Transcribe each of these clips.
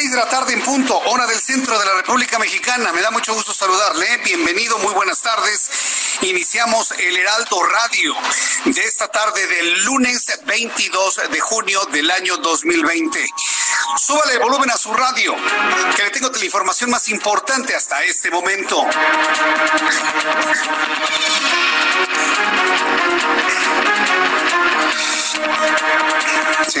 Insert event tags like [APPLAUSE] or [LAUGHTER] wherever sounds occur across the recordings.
Las seis de la tarde en punto, hora del centro de la República Mexicana. Me da mucho gusto saludarle. Bienvenido, muy buenas tardes. Iniciamos el Heraldo Radio de esta tarde del lunes 22 de junio del año 2020. Súbale el volumen a su radio, que le tengo la información más importante hasta este momento. Sí.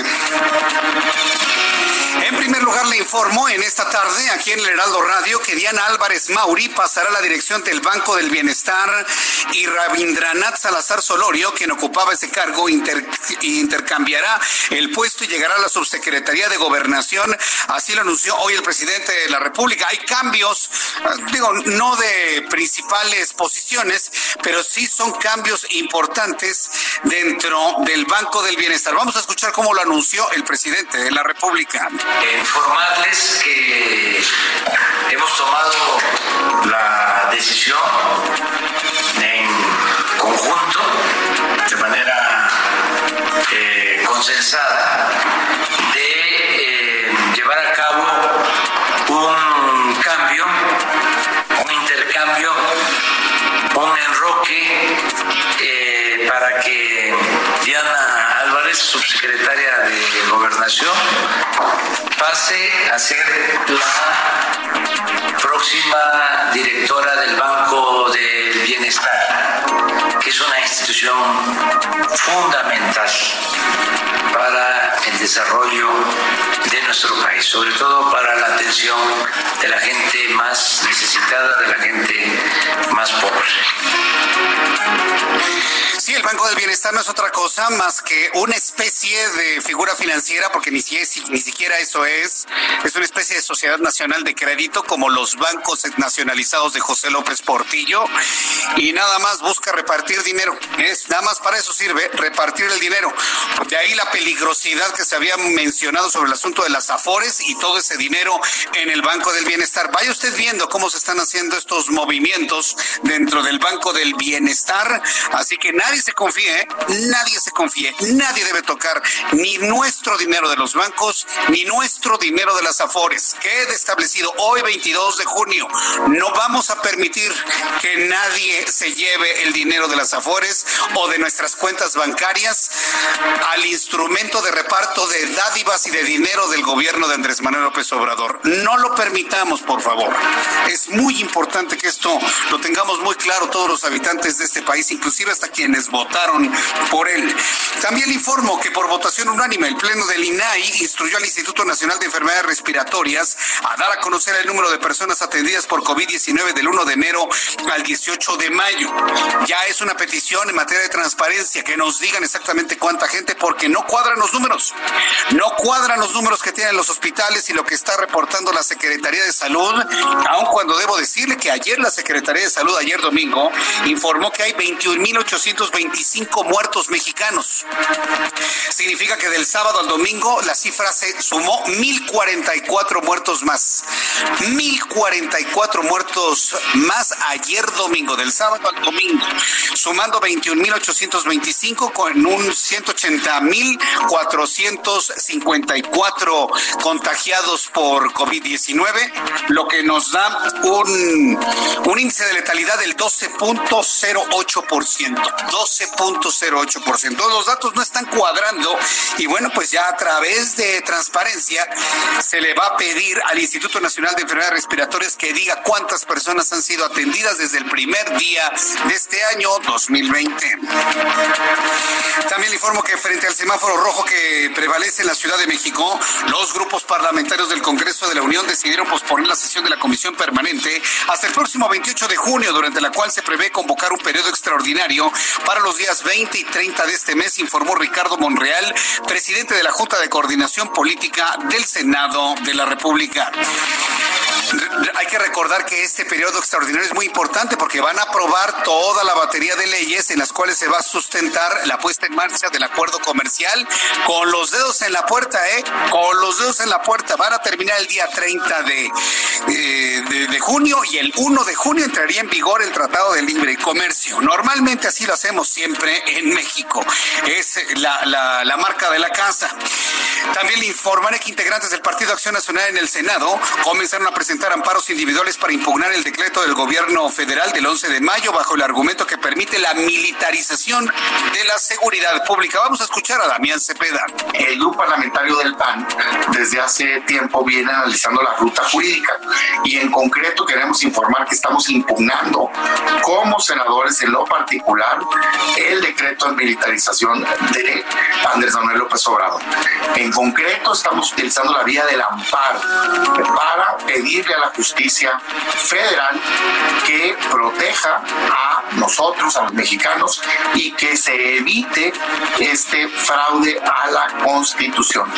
En primer lugar, le informo en esta tarde aquí en el Heraldo Radio que Diana Álvarez Mauri pasará a la dirección del Banco del Bienestar y Rabindranath Salazar Solorio, quien ocupaba ese cargo, inter- intercambiará el puesto y llegará a la subsecretaría de Gobernación. Así lo anunció hoy el presidente de la República. Hay cambios, eh, digo, no de principales posiciones, pero sí son cambios importantes dentro del Banco del Bienestar. Vamos a escuchar cómo lo anunció el presidente de la República. Informarles que hemos tomado la decisión en conjunto, de manera eh, consensada, de eh, llevar a cabo un cambio, un intercambio, un enroque eh, para que Subsecretaria de Gobernación, pase a ser la próxima directora del Banco del Bienestar, que es una institución fundamental para el desarrollo de nuestro país, sobre todo para la atención de la gente más necesitada, de la gente más pobre. Sí, el Banco del Bienestar no es otra cosa más que una especie de figura financiera, porque ni, si es- ni siquiera eso es. Es una especie de sociedad nacional de crédito, como los bancos nacionalizados de José López Portillo, y nada más busca repartir dinero. Es nada más para eso sirve, repartir el dinero. De ahí la peligrosidad que se había mencionado sobre el asunto de las afores y todo ese dinero en el Banco del Bienestar. Vaya usted viendo cómo se están haciendo estos movimientos dentro del Banco del Bienestar. Así que nadie se confíe, ¿eh? nadie se confíe, nadie debe tocar ni nuestro dinero de los bancos ni nuestro dinero de las afores. Quede establecido hoy 22 de junio. No vamos a permitir que nadie se lleve el dinero de las afores o de nuestras cuentas bancarias al instrumento de reparto de dádivas y de dinero del gobierno de Andrés Manuel López Obrador. No lo permitamos, por favor. Es muy importante que esto lo tengamos muy claro todos los habitantes de este país, inclusive hasta quienes votaron por él. También le informo que por votación unánime el Pleno del INAI instruyó al Instituto Nacional de Enfermedades Respiratorias a dar a conocer el número de personas atendidas por COVID-19 del 1 de enero al 18 de mayo. Ya es una petición en materia de transparencia que nos digan exactamente cuánta gente, porque no cuadran los números. No cuadran los números que tienen los hospitales y lo que está reportando la Secretaría de Salud, aun cuando debo decirle que ayer la Secretaría de Salud, ayer domingo, informó que hay 21.825 muertos mexicanos. Significa que del sábado al domingo la cifra se sumó 1.044 muertos más. 1.044 muertos más ayer domingo, del sábado al domingo, sumando 21.825 con un 254 contagiados por COVID-19, lo que nos da un, un índice de letalidad del 12.08%. 12.08%. Los datos no están cuadrando y bueno, pues ya a través de transparencia se le va a pedir al Instituto Nacional de Enfermedades Respiratorias que diga cuántas personas han sido atendidas desde el primer día de este año 2020. También le informo que frente al semáforo rojo que prevalece en la Ciudad de México, los grupos parlamentarios del Congreso de la Unión decidieron posponer la sesión de la Comisión Permanente hasta el próximo 28 de junio, durante la cual se prevé convocar un periodo extraordinario para los días 20 y 30 de este mes, informó Ricardo Monreal, presidente de la Junta de Coordinación Política del Senado de la República. Hay que recordar que este periodo extraordinario es muy importante porque van a aprobar toda la batería de leyes en las cuales se va a sustentar la puesta en marcha del acuerdo comercial con los dedos en la puerta, ¿eh? Con los dedos en la puerta. Van a terminar el día 30 de, de, de junio y el 1 de junio entraría en vigor el Tratado de Libre Comercio. Normalmente así lo hacemos siempre en México. Es la, la, la marca de la casa. También le informaré que integrantes del Partido Acción Nacional en el Senado comenzaron a presentar amparos individuales para impugnar el decreto del gobierno federal del 11 de mayo bajo el argumento que permite la militarización de la seguridad pública. Vamos a escuchar a Damián Cepeda. El grupo parlamentario del PAN desde hace tiempo viene analizando la ruta jurídica y en concreto queremos informar que estamos impugnando como senadores en lo particular el decreto de militarización de Andrés Manuel López Obrador. En concreto estamos utilizando la vía del amparo para pedirle a la justicia federal que proteja a nosotros, a los mexicanos, y que se evite este fraude a la Constitución.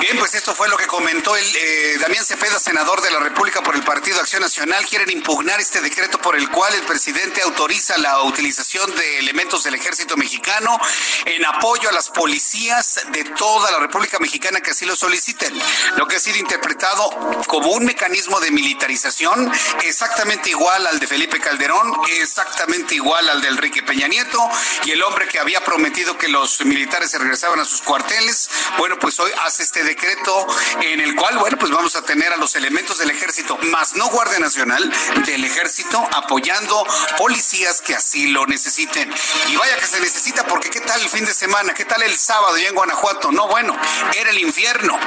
Bien, pues esto fue lo que comentó el eh, Damián Cepeda, senador de la República por el Partido Acción Nacional. Quieren impugnar este decreto por el cual el presidente autoriza la utilización de elementos del ejército mexicano en apoyo a las policías de toda la República Mexicana que así lo soliciten. Lo que ha sido interpretado como un mecanismo de militarización exactamente igual al de Felipe Calderón, exactamente igual al de Enrique Peña Nieto y el hombre que había prometido que los militares se regresaban a sus cuarteles. Bueno, pues hoy hace este decreto en el cual, bueno, pues vamos a tener a los elementos del ejército, más no Guardia Nacional, del ejército apoyando policías que así lo necesiten. Y vaya que se necesita porque qué tal el fin de semana, qué tal el sábado ya en Guanajuato. No, bueno, era el infierno.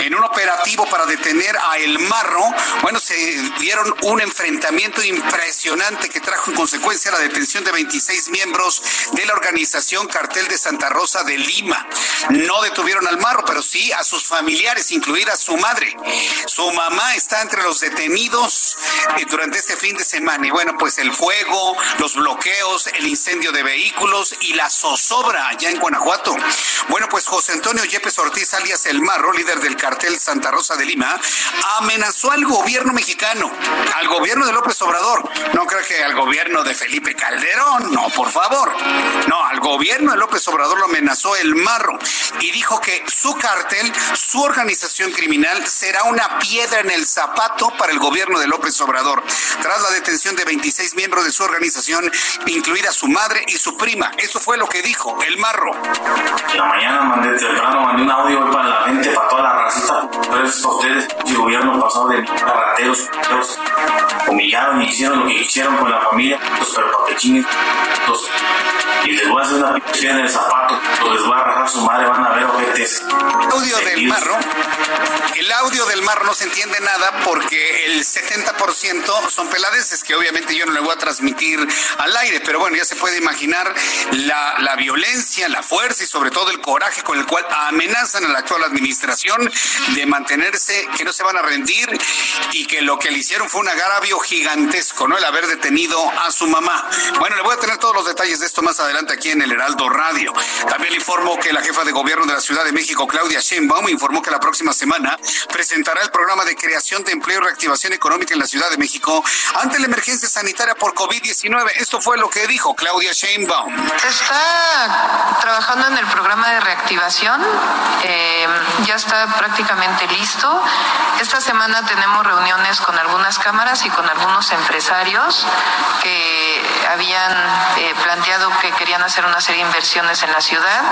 En un operativo para detener a El Marro, bueno, se dieron un enfrentamiento impresionante que trajo en consecuencia la detención de 26 miembros de la organización Cartel de Santa Rosa de Lima. No detuvieron al Marro, pero sí a sus familiares, incluida su madre. Su mamá está entre los detenidos eh, durante este fin de semana. Y bueno, pues el fuego, los bloqueos, el incendio de vehículos y la zozobra allá en Guanajuato. Bueno, pues José Antonio Yepes Ortiz, alias El Marro, líder del cartel Santa Rosa de Lima, amenazó al gobierno mexicano, al gobierno de López Obrador. No creo que al gobierno de Felipe Calderón, no, por favor. No, al gobierno de López Obrador lo amenazó El Marro y dijo que su cartel, su organización criminal, será una piedra en el zapato para el gobierno de López Obrador, tras la detención de 26 miembros de su organización, incluida su madre y su prima. Eso fue lo que dijo El Marro. La mañana mandé temprano, mandé un audio para la gente, para toda la racita. Entonces, ustedes, el gobierno pasado de rateros, humillaron y hicieron lo que hicieron con la familia, los perpatechines, los y les voy a hacer una piedra en el zapato, o les voy a rajar su madre, van a ver ojetes. El audio del marro, el audio del marro no se entiende nada porque el 70% son peladeces que obviamente yo no le voy a transmitir al aire, pero bueno, ya se puede imaginar la, la violencia, la fuerza y sobre todo el coraje con el cual amenazan a la actual administración de mantenerse, que no se van a rendir y que lo que le hicieron fue un agravio gigantesco, ¿no? El haber detenido a su mamá. Bueno, le voy a tener todos los detalles de esto más adelante aquí en el Heraldo Radio. También le informo que la jefa de gobierno de la Ciudad de México, Claudia Sheinbaum, informó que la próxima semana presentará el programa de creación de empleo y reactivación económica en la Ciudad de México ante la emergencia sanitaria por COVID-19. Esto fue lo que dijo Claudia Sheinbaum. Se está trabajando en el programa de reactivación, eh, ya está prácticamente listo. Esta semana tenemos reuniones con algunas cámaras y con algunos empresarios que habían eh, planteado que querían hacer una serie de inversiones en la ciudad.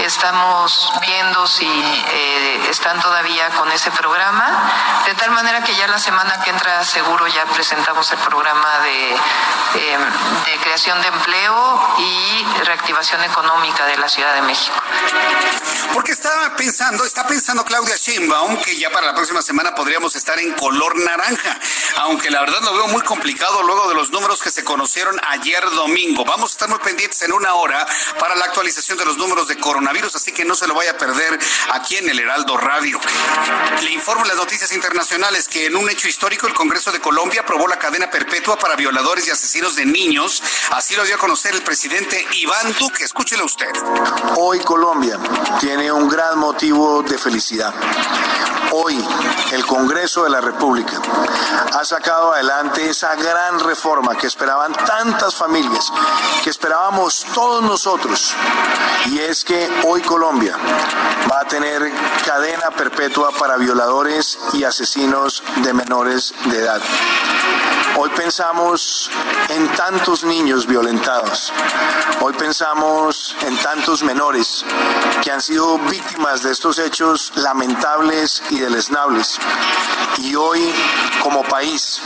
Estamos viendo si eh, están todavía con ese programa, de tal manera que ya la semana que entra seguro ya presentamos el programa de, creación de empleo y reactivación económica de la Ciudad de México. Porque está pensando, está pensando Claudia Sheinbaum que ya para la próxima semana podríamos estar en color naranja, aunque la verdad lo veo muy complicado luego de los números que se conocieron ayer domingo. Vamos a estar muy pendientes en una hora para la actualización de los números de coronavirus, así que no se lo vaya a perder aquí en el Heraldo Radio. Le informo las noticias internacionales que en un hecho histórico el Congreso de Colombia aprobó la cadena perpetua para violadores y asesinos de niños. Así lo dio a conocer el presidente Iván Duque. Escúchelo usted. Hoy Colombia tiene un gran motivo de felicidad. Hoy el Congreso de la República ha sacado adelante esa gran reforma que esperaban tantas familias, que esperábamos todos nosotros, y es que hoy Colombia va a tener cadena perpetua para violadores y asesinos de menores de edad. Hoy pensamos en tantos niños violentados. Hoy pensamos en tantos menores que han sido víctimas de estos hechos lamentables y deleznables. Y hoy, como país,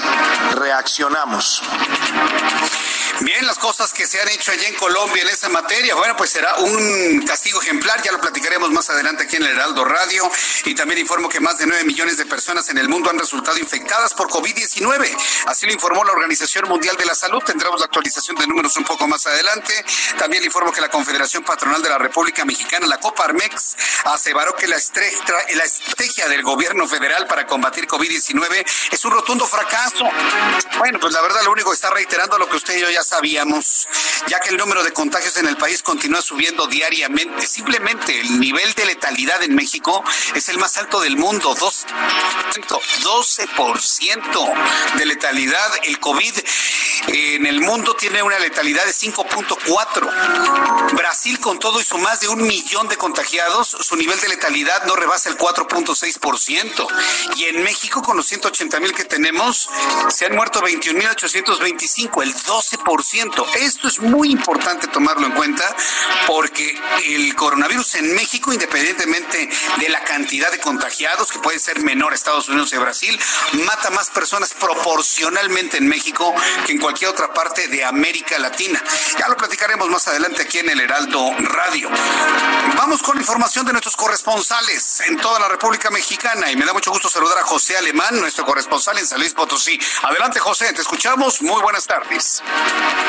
reaccionamos mencionamos. Bien, las cosas que se han hecho allá en Colombia en esa materia, bueno, pues será un castigo ejemplar, ya lo platicaremos más adelante aquí en el Heraldo Radio y también informo que más de 9 millones de personas en el mundo han resultado infectadas por COVID-19. Así lo informó la Organización Mundial de la Salud. Tendremos la actualización de números un poco más adelante. También informo que la Confederación Patronal de la República Mexicana, la Coparmex, aseveró que la, la estrategia del gobierno federal para combatir COVID-19 es un rotundo fracaso. Bueno, pues la verdad lo único que está reiterando lo que usted y yo ya sabíamos, ya que el número de contagios en el país continúa subiendo diariamente. Simplemente el nivel de letalidad en México es el más alto del mundo, 12%, de letalidad. El COVID en el mundo tiene una letalidad de 5.4. Brasil, con todo y su más de un millón de contagiados, su nivel de letalidad no rebasa el 4.6%. Y en México, con los 180 mil que tenemos, se han muerto 21.825, el 12%. Esto es muy importante tomarlo en cuenta porque el coronavirus en México, independientemente de la cantidad de contagiados, que puede ser menor a Estados Unidos y Brasil, mata más personas proporcionalmente en México que en cualquier otra parte de América Latina. Ya lo platicaremos más adelante aquí en el Heraldo Radio. Vamos con información de nuestros corresponsales en toda la República Mexicana y me da mucho gusto saludar a José Alemán, nuestro corresponsal en San Luis Potosí. Adelante José, te escuchamos. Muy buenas tardes.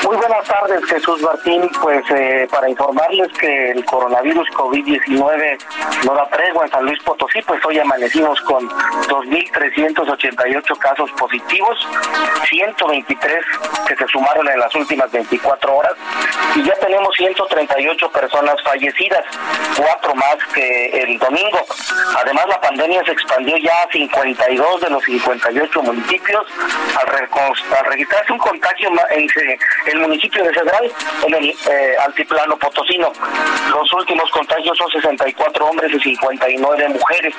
Muy buenas tardes, Jesús Martín. Pues eh, para informarles que el coronavirus COVID-19 no da tregua en San Luis Potosí, pues hoy amanecimos con 2.388 casos positivos, 123 que se sumaron en las últimas 24 horas y ya tenemos 138 personas fallecidas, cuatro más que el domingo. Además, la pandemia se expandió ya a 52 de los 58 municipios al, registrarse un contagio en, el municipio de Cedral, en el eh, altiplano potosino. Los últimos contagios son 64 hombres y 59 mujeres.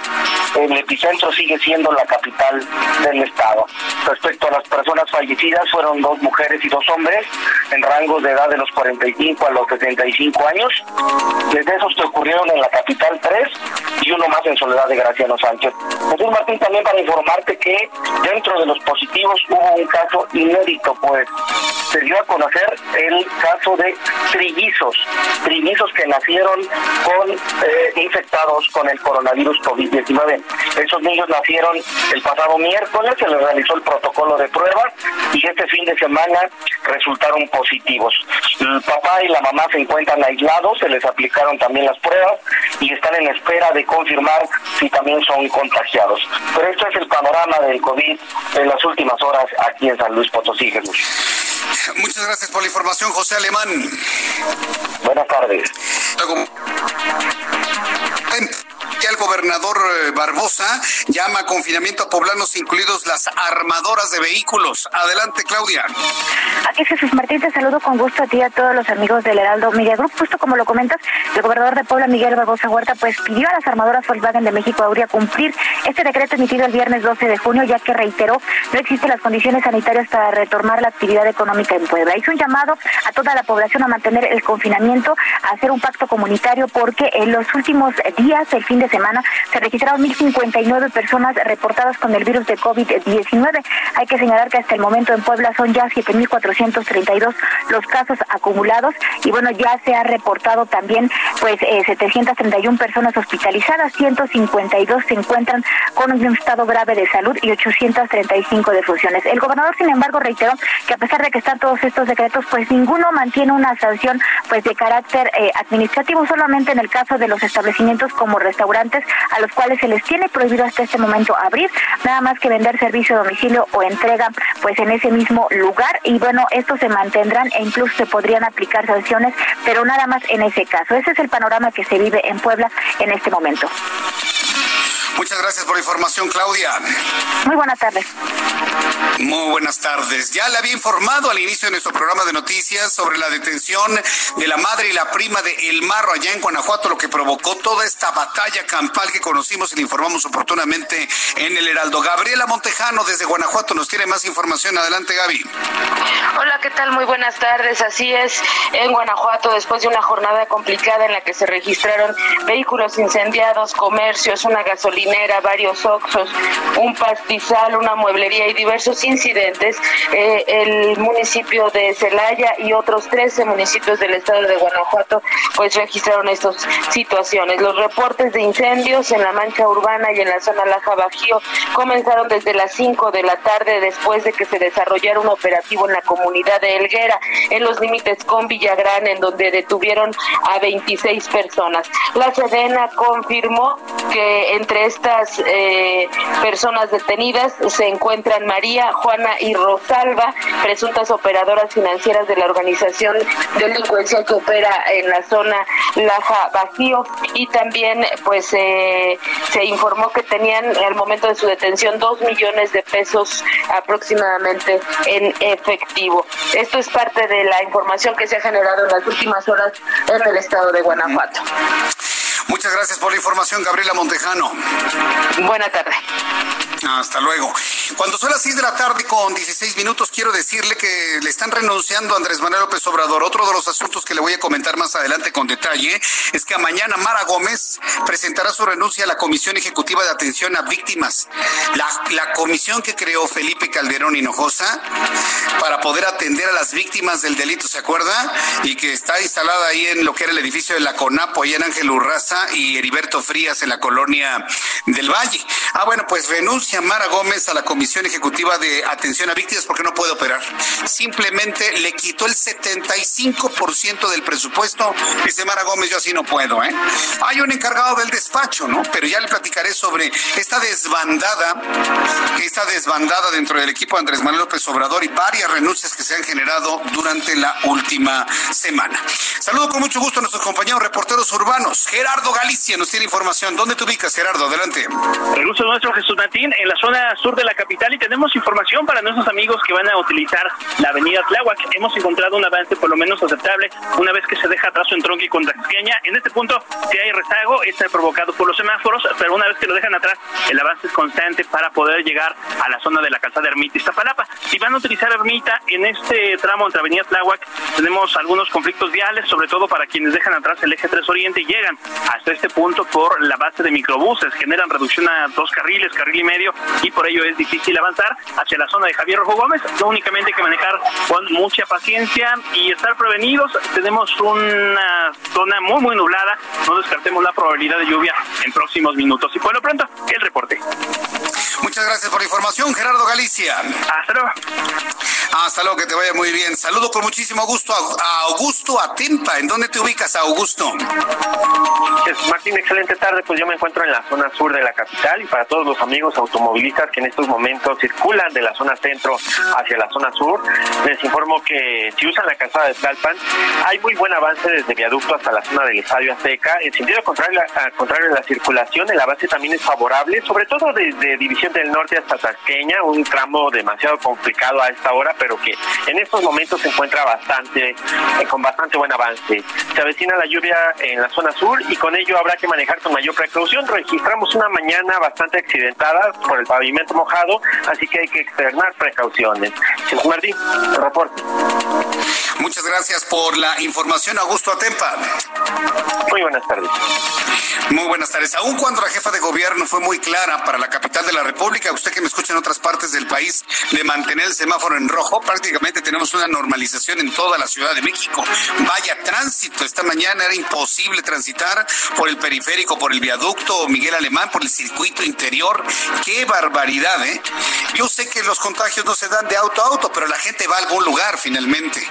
El epicentro sigue siendo la capital del estado. Respecto a las personas fallecidas, fueron dos mujeres y dos hombres en rangos de edad de los 45 a los 75 años. Desde esos que ocurrieron en la capital, tres y uno más en Soledad de Graciano Sánchez. Jesús Martín, también para informarte que dentro de los positivos hubo un caso inédito, pues dio a conocer el caso de trillizos, trillizos que nacieron con eh, infectados con el coronavirus COVID-19. Esos niños nacieron el pasado miércoles, se les realizó el protocolo de prueba y este fin de semana resultaron positivos. El papá y la mamá se encuentran aislados, se les aplicaron también las pruebas y están en espera de confirmar si también son contagiados. Pero este es el panorama del COVID en las últimas horas aquí en San Luis Potosí, Jesús. Muchas gracias por la información, José Alemán. Buenas tardes. El gobernador eh, Barbosa llama confinamiento a poblanos, incluidos las armadoras de vehículos. Adelante, Claudia. Aquí Jesús Martín, te saludo con gusto a ti y a todos los amigos del Heraldo Media Group. Justo como lo comentas, el gobernador de Puebla, Miguel Barbosa Huerta, pues pidió a las armadoras Volkswagen de México Auria cumplir este decreto emitido el viernes 12 de junio, ya que reiteró no existen las condiciones sanitarias para retomar la actividad económica en Puebla. Hizo un llamado a toda la población a mantener el confinamiento, a hacer un pacto comunitario, porque en los últimos días, el fin de semana, se registraron 1.059 personas reportadas con el virus de COVID-19. Hay que señalar que hasta el momento en Puebla son ya 7.432 los casos acumulados y bueno, ya se ha reportado también pues 731 eh, personas hospitalizadas, 152 se encuentran con un estado grave de salud y 835 defunciones. El gobernador, sin embargo, reiteró que a pesar de que están todos estos decretos, pues ninguno mantiene una sanción pues de carácter eh, administrativo, solamente en el caso de los establecimientos como restaurantes a los cuales se les tiene prohibido hasta este momento abrir, nada más que vender servicio a domicilio o entrega pues en ese mismo lugar y bueno, estos se mantendrán e incluso se podrían aplicar sanciones, pero nada más en ese caso. Ese es el panorama que se vive en Puebla en este momento. Muchas gracias por la información, Claudia. Muy buenas tardes. Muy buenas tardes. Ya le había informado al inicio de nuestro programa de noticias sobre la detención de la madre y la prima de El Marro allá en Guanajuato, lo que provocó toda esta batalla campal que conocimos y le informamos oportunamente en el Heraldo. Gabriela Montejano desde Guanajuato nos tiene más información. Adelante, Gaby. Hola, ¿qué tal? Muy buenas tardes. Así es, en Guanajuato, después de una jornada complicada en la que se registraron vehículos incendiados, comercios, una gasolina varios oxos, un pastizal, una mueblería y diversos incidentes, eh, el municipio de Celaya y otros 13 municipios del estado de Guanajuato pues registraron estas situaciones. Los reportes de incendios en la mancha urbana y en la zona Laja Bajío comenzaron desde las 5 de la tarde después de que se desarrollara un operativo en la comunidad de Elguera, en los límites con Villagrán, en donde detuvieron a 26 personas. La Sedena confirmó que entre estas eh, personas detenidas se encuentran María, Juana y Rosalba, presuntas operadoras financieras de la organización delincuencial que opera en la zona Laja Bajío y también pues eh, se informó que tenían al momento de su detención dos millones de pesos aproximadamente en efectivo. Esto es parte de la información que se ha generado en las últimas horas en el estado de Guanajuato. Muchas gracias por la información, Gabriela Montejano. Buena tarde. Hasta luego. Cuando son las 6 de la tarde con 16 minutos, quiero decirle que le están renunciando a Andrés Manuel López Obrador. Otro de los asuntos que le voy a comentar más adelante con detalle es que mañana Mara Gómez presentará su renuncia a la Comisión Ejecutiva de Atención a Víctimas. La, la comisión que creó Felipe Calderón Hinojosa para poder atender a las víctimas del delito, ¿se acuerda? Y que está instalada ahí en lo que era el edificio de la CONAPO, ahí en Ángel Urraza y Heriberto Frías en la colonia del Valle. Ah, bueno, pues renuncia Mara Gómez a la Comisión Ejecutiva de Atención a Víctimas porque no puede operar. Simplemente le quitó el 75% del presupuesto. Dice Mara Gómez, yo así no puedo, ¿eh? Hay un encargado del despacho, ¿no? Pero ya le platicaré sobre esta desbandada, esta desbandada dentro del equipo de Andrés Manuel López Obrador y varias renuncias que se han generado durante la última semana. Saludo con mucho gusto a nuestros compañeros reporteros urbanos. Gerardo Galicia nos tiene información. ¿Dónde te ubicas, Gerardo? Adelante. El gusto nuestro, Jesús Martín, en la zona sur de la capital y tenemos información para nuestros amigos que van a utilizar la avenida Tláhuac. Hemos encontrado un avance por lo menos aceptable una vez que se deja atrás en tronco y con En este punto, si hay rezago, está provocado por los semáforos, pero una vez que lo dejan atrás, el avance es constante para poder llegar a la zona de la calzada Ermita y Iztapalapa. Si van a utilizar Ermita en este tramo entre avenida Tláhuac, tenemos algunos conflictos viales, sobre todo para quienes dejan atrás el eje 3 Oriente y llegan hasta este punto por la base de microbuses. Generan reducción a dos carriles, carril y medio, y por ello es difícil avanzar hacia la zona de Javier Rojo Gómez. No únicamente hay que manejar con mucha paciencia y estar prevenidos. Tenemos una zona muy, muy nublada. No descartemos la probabilidad de lluvia en próximos minutos. Y por lo pronto, el reporte. Muchas gracias por la información, Gerardo Galicia. Hasta luego. Hasta luego, que te vaya muy bien. Saludo con muchísimo gusto a Augusto Atempa. ¿En dónde te ubicas, Augusto? Martín, excelente tarde. Pues yo me encuentro en la zona sur de la capital y para todos los amigos automovilistas que en estos momentos circulan de la zona centro hacia la zona sur, les informo que si usan la calzada de Tlalpan, hay muy buen avance desde viaducto hasta la zona del Estadio Azteca. En sentido contrario, a, contrario de la circulación, el avance también es favorable, sobre todo desde División del Norte hasta Tasqueña, un tramo demasiado complicado a esta hora, pero que en estos momentos se encuentra bastante, eh, con bastante buen avance. Se avecina la lluvia en la zona sur y con ello habrá que manejar con mayor precaución. Registramos una mañana bastante accidentada por el pavimento mojado, así que hay que externar precauciones. Jesús Martín, reporte. Muchas gracias por la información, Augusto Atempa. Muy buenas tardes. Muy buenas tardes. Aun cuando la jefa de gobierno fue muy clara para la capital de la República, usted que me escucha en otras partes del país, de mantener el semáforo en rojo, prácticamente tenemos una normalización en toda la Ciudad de México. Vaya tránsito. Esta mañana era imposible transitar por el periférico, por el viaducto Miguel Alemán, por el circuito interior. Qué barbaridad, ¿eh? Yo sé que los contagios no se dan de auto a auto, pero la gente va a algún lugar finalmente.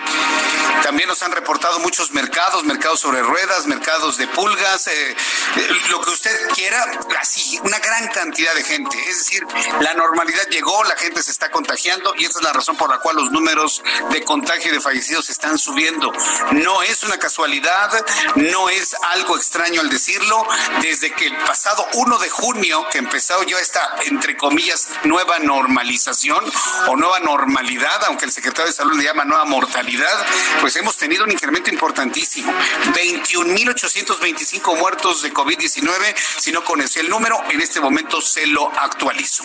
También nos han reportado muchos mercados, mercados sobre ruedas, mercados de pulgas, eh, eh, lo que usted quiera, así, una gran cantidad de gente. Es decir, la normalidad llegó, la gente se está contagiando y esta es la razón por la cual los números de contagio y de fallecidos están subiendo. No es una casualidad, no es algo extraño al decirlo. Desde que el pasado 1 de junio, que empezó yo esta, entre comillas, nueva normalización o nueva normalidad, aunque el secretario de Salud le llama nueva mortalidad, pues hemos tenido un incremento importantísimo. 21.825 muertos de COVID-19. Si no conocía el número, en este momento se lo actualizo.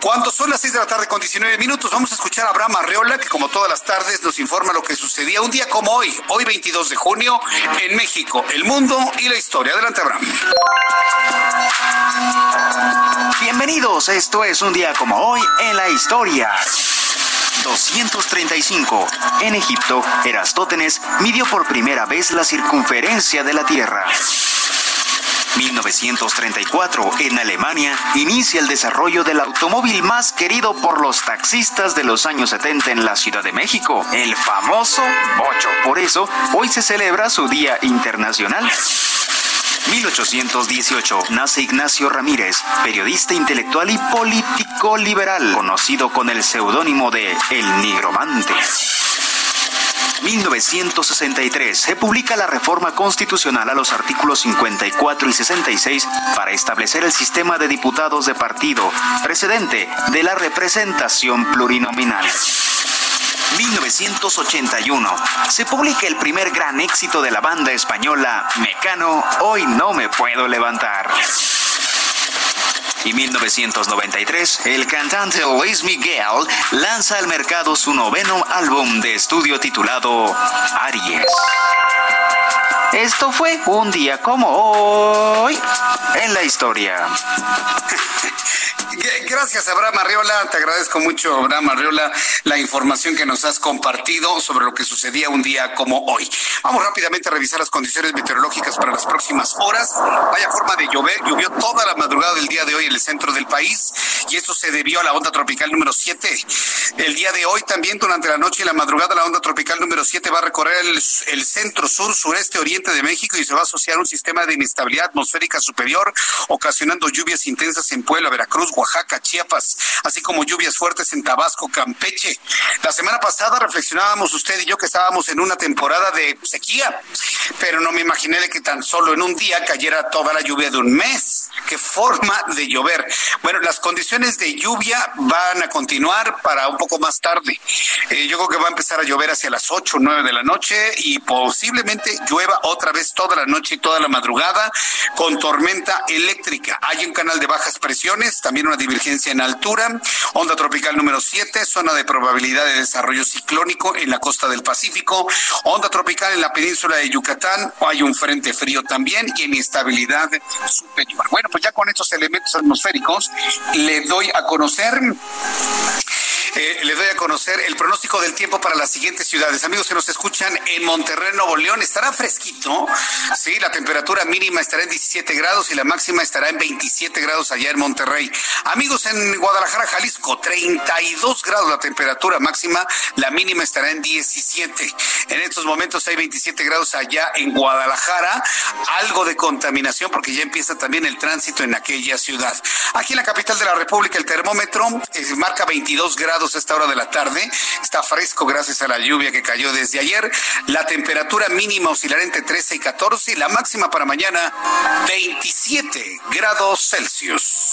Cuando son las 6 de la tarde con 19 minutos, vamos a escuchar a Abraham Arreola, que como todas las tardes nos informa lo que sucedía un día como hoy, hoy 22 de junio, en México, el mundo y la historia. Adelante, Abraham. Bienvenidos, esto es un día como hoy en la historia. 235. En Egipto, Erastótenes midió por primera vez la circunferencia de la Tierra. 1934, en Alemania, inicia el desarrollo del automóvil más querido por los taxistas de los años 70 en la Ciudad de México, el famoso Bocho. Por eso, hoy se celebra su Día Internacional. 1818 nace Ignacio Ramírez, periodista intelectual y político liberal, conocido con el seudónimo de El Nigromante. 1963 se publica la reforma constitucional a los artículos 54 y 66 para establecer el sistema de diputados de partido, precedente de la representación plurinominal. 1981 se publica el primer gran éxito de la banda española Mecano, Hoy no me puedo levantar. Y 1993, el cantante Luis Miguel lanza al mercado su noveno álbum de estudio titulado Aries. Esto fue un día como hoy en la historia. [LAUGHS] Gracias, Abraham Arriola. Te agradezco mucho, Abraham Arriola, la información que nos has compartido sobre lo que sucedía un día como hoy. Vamos rápidamente a revisar las condiciones meteorológicas para las próximas horas. Vaya forma de llover. Llovió toda la madrugada del día de hoy en el centro del país y esto se debió a la onda tropical número 7. El día de hoy también, durante la noche y la madrugada, la onda tropical número 7 va a recorrer el, el centro, sur, sureste, oriente de México y se va a asociar un sistema de inestabilidad atmosférica superior, ocasionando lluvias intensas en Puebla, Veracruz, Oaxaca, Chiapas, así como lluvias fuertes en Tabasco, Campeche. La semana pasada reflexionábamos usted y yo que estábamos en una temporada de sequía, pero no me imaginé de que tan solo en un día cayera toda la lluvia de un mes. Qué forma de llover. Bueno, las condiciones de lluvia van a continuar para un poco más tarde. Eh, yo creo que va a empezar a llover hacia las 8 o 9 de la noche y posiblemente llueva otra vez toda la noche y toda la madrugada con tormenta eléctrica. Hay un canal de bajas presiones, también una divergencia en altura, onda tropical número 7, zona de probabilidad de desarrollo ciclónico en la costa del Pacífico, onda tropical en la península de Yucatán, hay un frente frío también y inestabilidad superior. Bueno, pues ya con estos elementos atmosféricos le doy a conocer eh, doy a conocer el pronóstico del tiempo para las siguientes ciudades. Amigos que nos escuchan en Monterrey, Nuevo León, estará fresquito. Sí, la temperatura mínima estará en 17 grados y la máxima estará en 27 grados allá en Monterrey. Amigos en Guadalajara, Jalisco, 32 grados la temperatura máxima, la mínima estará en 17. En estos momentos hay 27 grados allá en Guadalajara, algo de contaminación porque ya empieza también el tránsito en aquella ciudad. Aquí en la capital de la República el termómetro eh, marca 22 grados a esta hora de la tarde, está fresco gracias a la lluvia que cayó desde ayer. La temperatura mínima oscilará entre 13 y 14 y la máxima para mañana 27 grados Celsius.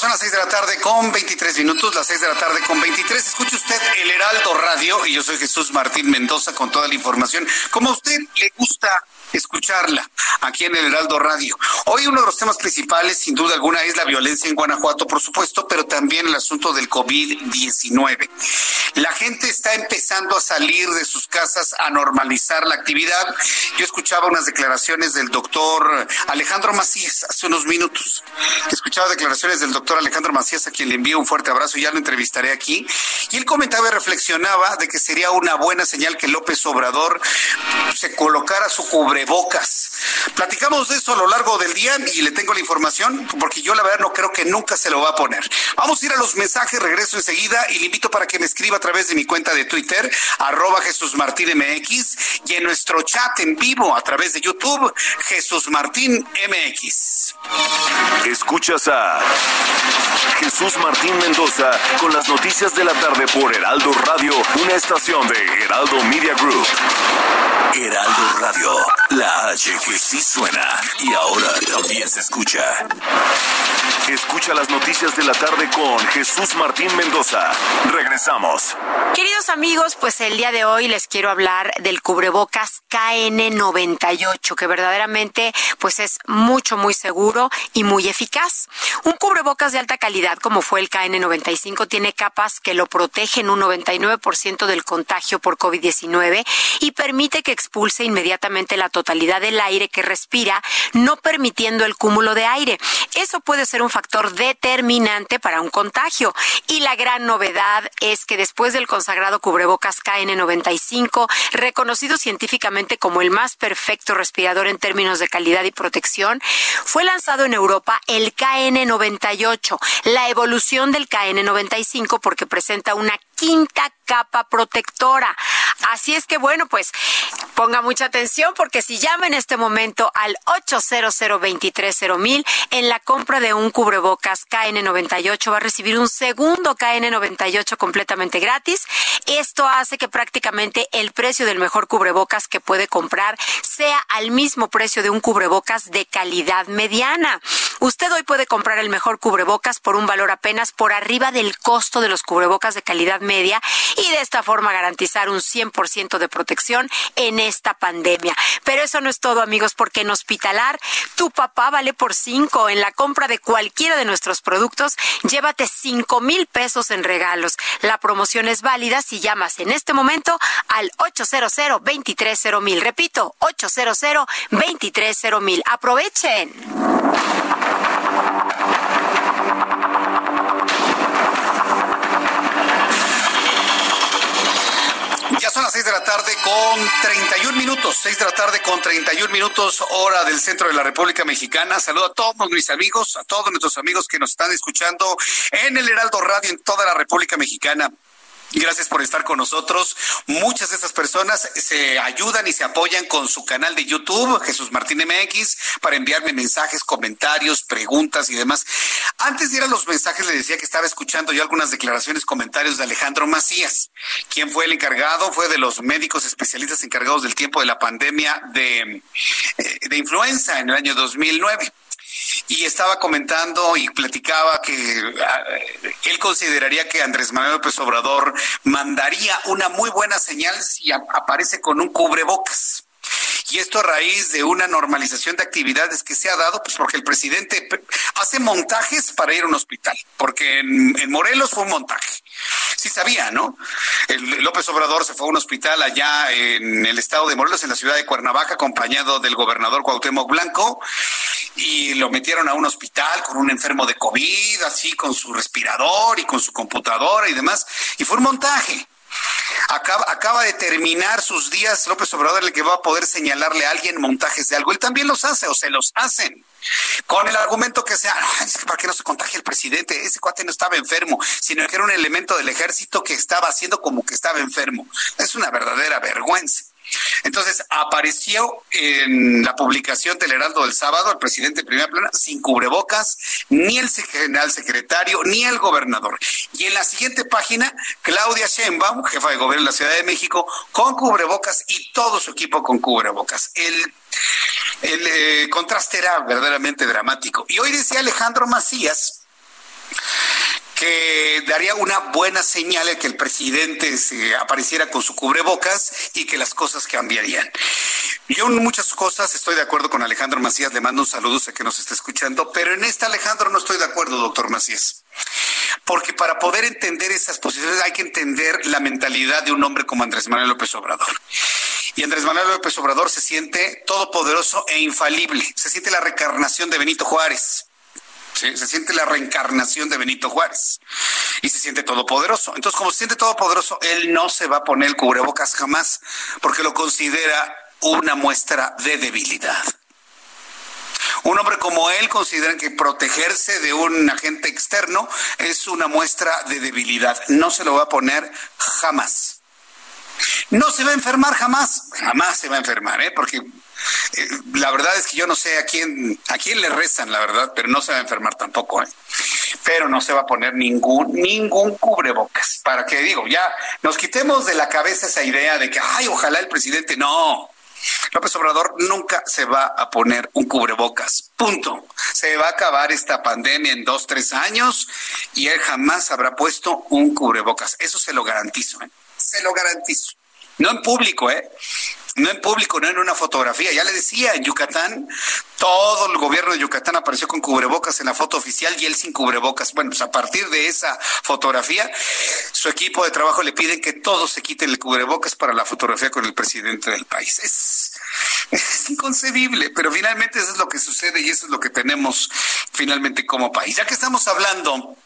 Son las seis de la tarde con 23 minutos, las seis de la tarde con 23. Escuche usted el Heraldo Radio y yo soy Jesús Martín Mendoza con toda la información. Como a usted le gusta escucharla aquí en el Heraldo Radio. Hoy uno de los temas principales, sin duda alguna, es la violencia en Guanajuato, por supuesto, pero también el asunto del COVID-19. La gente está empezando a salir de sus casas a normalizar la actividad. Yo escuchaba unas declaraciones del doctor Alejandro Macías hace unos minutos. Escuchaba declaraciones del doctor Alejandro Macías, a quien le envío un fuerte abrazo, ya lo entrevistaré aquí. Y él comentaba y reflexionaba de que sería una buena señal que López Obrador se colocara su cubrebocas. Platicamos de eso a lo largo del día y le tengo la información porque yo la verdad no creo que nunca se lo va a poner. Vamos a ir a los mensajes, regreso enseguida y le invito para que me escriba a través de mi cuenta de Twitter, arroba Jesús Martín MX y en nuestro chat en vivo a través de YouTube, Jesús Martín MX. Escuchas a Jesús Martín Mendoza con las noticias de la tarde por Heraldo Radio, una estación de Heraldo Media Group. Heraldo Radio, la H que sí suena y ahora también se escucha. Escucha las noticias de la tarde con Jesús Martín Mendoza. Regresamos. Queridos amigos, pues el día de hoy les quiero hablar del cubrebocas KN98, que verdaderamente pues es mucho, muy seguro y muy eficaz. Un cubrebocas de alta calidad como fue el KN95 tiene capas que lo protegen un 99% del contagio por COVID-19 y permite que expulse inmediatamente la totalidad del aire que respira, no permitiendo el cúmulo de aire. Eso puede ser un factor determinante para un contagio. Y la gran novedad es que después del consagrado cubrebocas KN95, reconocido científicamente como el más perfecto respirador en términos de calidad y protección, fue lanzado en Europa el KN98, la evolución del KN95 porque presenta una quinta capa protectora. Así es que bueno, pues ponga mucha atención porque si llama en este momento al 800 mil en la compra de un cubrebocas KN98 va a recibir un segundo KN98 completamente gratis. Esto hace que prácticamente el precio del mejor cubrebocas que puede comprar sea al mismo precio de un cubrebocas de calidad mediana. Usted hoy puede comprar el mejor cubrebocas por un valor apenas por arriba del costo de los cubrebocas de calidad media y de esta forma garantizar un 100% de protección en esta pandemia. Pero eso no es todo, amigos, porque en Hospitalar tu papá vale por 5. En la compra de cualquiera de nuestros productos, llévate 5 mil pesos en regalos. La promoción es válida si llamas en este momento al 800 230 mil. Repito, 800 230 mil. Aprovechen. Son las 6 de la tarde con 31 minutos, 6 de la tarde con 31 minutos, hora del centro de la República Mexicana. Saludo a todos mis amigos, a todos nuestros amigos que nos están escuchando en el Heraldo Radio en toda la República Mexicana. Gracias por estar con nosotros. Muchas de estas personas se ayudan y se apoyan con su canal de YouTube, Jesús Martín MX, para enviarme mensajes, comentarios, preguntas y demás. Antes de ir a los mensajes, le decía que estaba escuchando yo algunas declaraciones, comentarios de Alejandro Macías. ¿Quién fue el encargado? Fue de los médicos especialistas encargados del tiempo de la pandemia de, eh, de influenza en el año 2009 y estaba comentando y platicaba que ah, él consideraría que Andrés Manuel López Obrador mandaría una muy buena señal si aparece con un cubrebocas. Y esto a raíz de una normalización de actividades que se ha dado, pues porque el presidente hace montajes para ir a un hospital, porque en, Morelos fue un montaje. sí sabía, ¿no? El López Obrador se fue a un hospital allá en el estado de Morelos, en la ciudad de Cuernavaca, acompañado del gobernador Cuauhtémoc Blanco, y lo metieron a un hospital con un enfermo de COVID, así con su respirador y con su computadora y demás, y fue un montaje. Acaba, de terminar sus días López Obrador, el que va a poder señalarle a alguien montajes de algo. Él también los hace o se los hacen. Con el argumento que sea, para que no se contagie el presidente, ese cuate no estaba enfermo, sino que era un elemento del ejército que estaba haciendo como que estaba enfermo. Es una verdadera vergüenza. Entonces apareció en la publicación del Heraldo del sábado el presidente de primera plana sin cubrebocas, ni el general secretario, ni el gobernador. Y en la siguiente página, Claudia Sheinbaum, jefa de gobierno de la Ciudad de México, con cubrebocas y todo su equipo con cubrebocas. El eh, contraste era verdaderamente dramático. Y hoy decía Alejandro Macías que daría una buena señal de que el presidente se apareciera con su cubrebocas y que las cosas cambiarían. Yo en muchas cosas estoy de acuerdo con Alejandro Macías, le mando un saludo, sé que nos está escuchando, pero en esta Alejandro no estoy de acuerdo, doctor Macías. Porque para poder entender esas posiciones hay que entender la mentalidad de un hombre como Andrés Manuel López Obrador. Y Andrés Manuel López Obrador se siente todopoderoso e infalible. Se siente la reencarnación de Benito Juárez. Se siente la reencarnación de Benito Juárez. Y se siente todopoderoso. Entonces, como se siente todopoderoso, él no se va a poner el cubrebocas jamás porque lo considera una muestra de debilidad. Un hombre como él considera que protegerse de un agente externo es una muestra de debilidad. No se lo va a poner jamás. No se va a enfermar jamás, jamás se va a enfermar, ¿eh? porque eh, la verdad es que yo no sé a quién, a quién le rezan, la verdad, pero no se va a enfermar tampoco, ¿eh? Pero no se va a poner ningún, ningún cubrebocas. Para que digo, ya nos quitemos de la cabeza esa idea de que, ay, ojalá el presidente, no. López Obrador nunca se va a poner un cubrebocas. Punto. Se va a acabar esta pandemia en dos, tres años y él jamás habrá puesto un cubrebocas. Eso se lo garantizo. ¿eh? Se lo garantizo. No en público, ¿eh? No en público, no en una fotografía. Ya le decía, en Yucatán, todo el gobierno de Yucatán apareció con cubrebocas en la foto oficial y él sin cubrebocas. Bueno, pues a partir de esa fotografía, su equipo de trabajo le piden que todos se quiten el cubrebocas para la fotografía con el presidente del país. Es, es inconcebible, pero finalmente eso es lo que sucede y eso es lo que tenemos finalmente como país. Ya que estamos hablando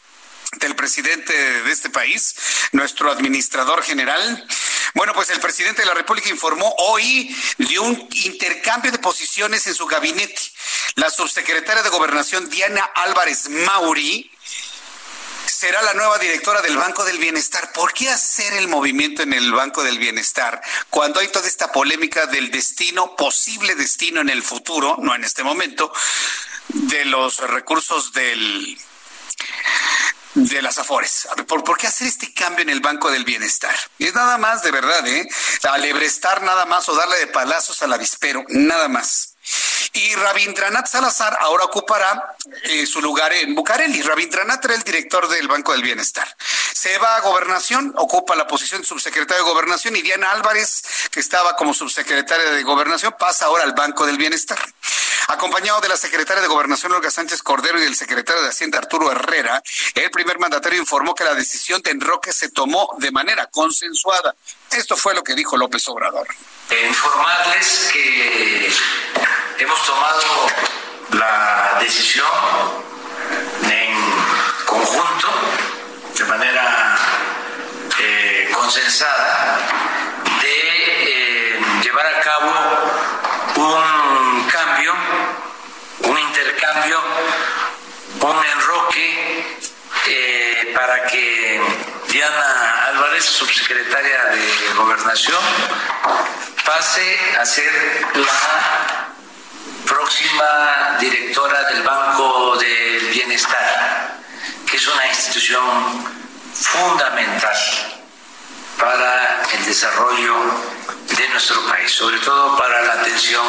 del presidente de este país, nuestro administrador general. Bueno, pues el presidente de la República informó hoy de un intercambio de posiciones en su gabinete. La subsecretaria de Gobernación, Diana Álvarez Mauri, será la nueva directora del Banco del Bienestar. ¿Por qué hacer el movimiento en el Banco del Bienestar cuando hay toda esta polémica del destino, posible destino en el futuro, no en este momento, de los recursos del de las Afores. ¿Por, ¿Por qué hacer este cambio en el Banco del Bienestar? Y es nada más, de verdad, ¿eh? Alebrestar nada más o darle de palazos al avispero, nada más. Y Rabindranath Salazar ahora ocupará eh, su lugar en Bucareli. Rabindranath era el director del Banco del Bienestar. Se va a Gobernación, ocupa la posición de subsecretario de Gobernación y Diana Álvarez, que estaba como subsecretaria de Gobernación, pasa ahora al Banco del Bienestar. Acompañado de la secretaria de Gobernación Olga Sánchez Cordero y del secretario de Hacienda Arturo Herrera, el primer mandatario informó que la decisión de enroque se tomó de manera consensuada. Esto fue lo que dijo López Obrador. Informarles que hemos tomado la decisión en conjunto, de manera eh, consensada, de eh, llevar a cabo un un intercambio, un enroque eh, para que Diana Álvarez, subsecretaria de Gobernación, pase a ser la próxima directora del Banco del Bienestar, que es una institución fundamental para el desarrollo de nuestro país, sobre todo para la atención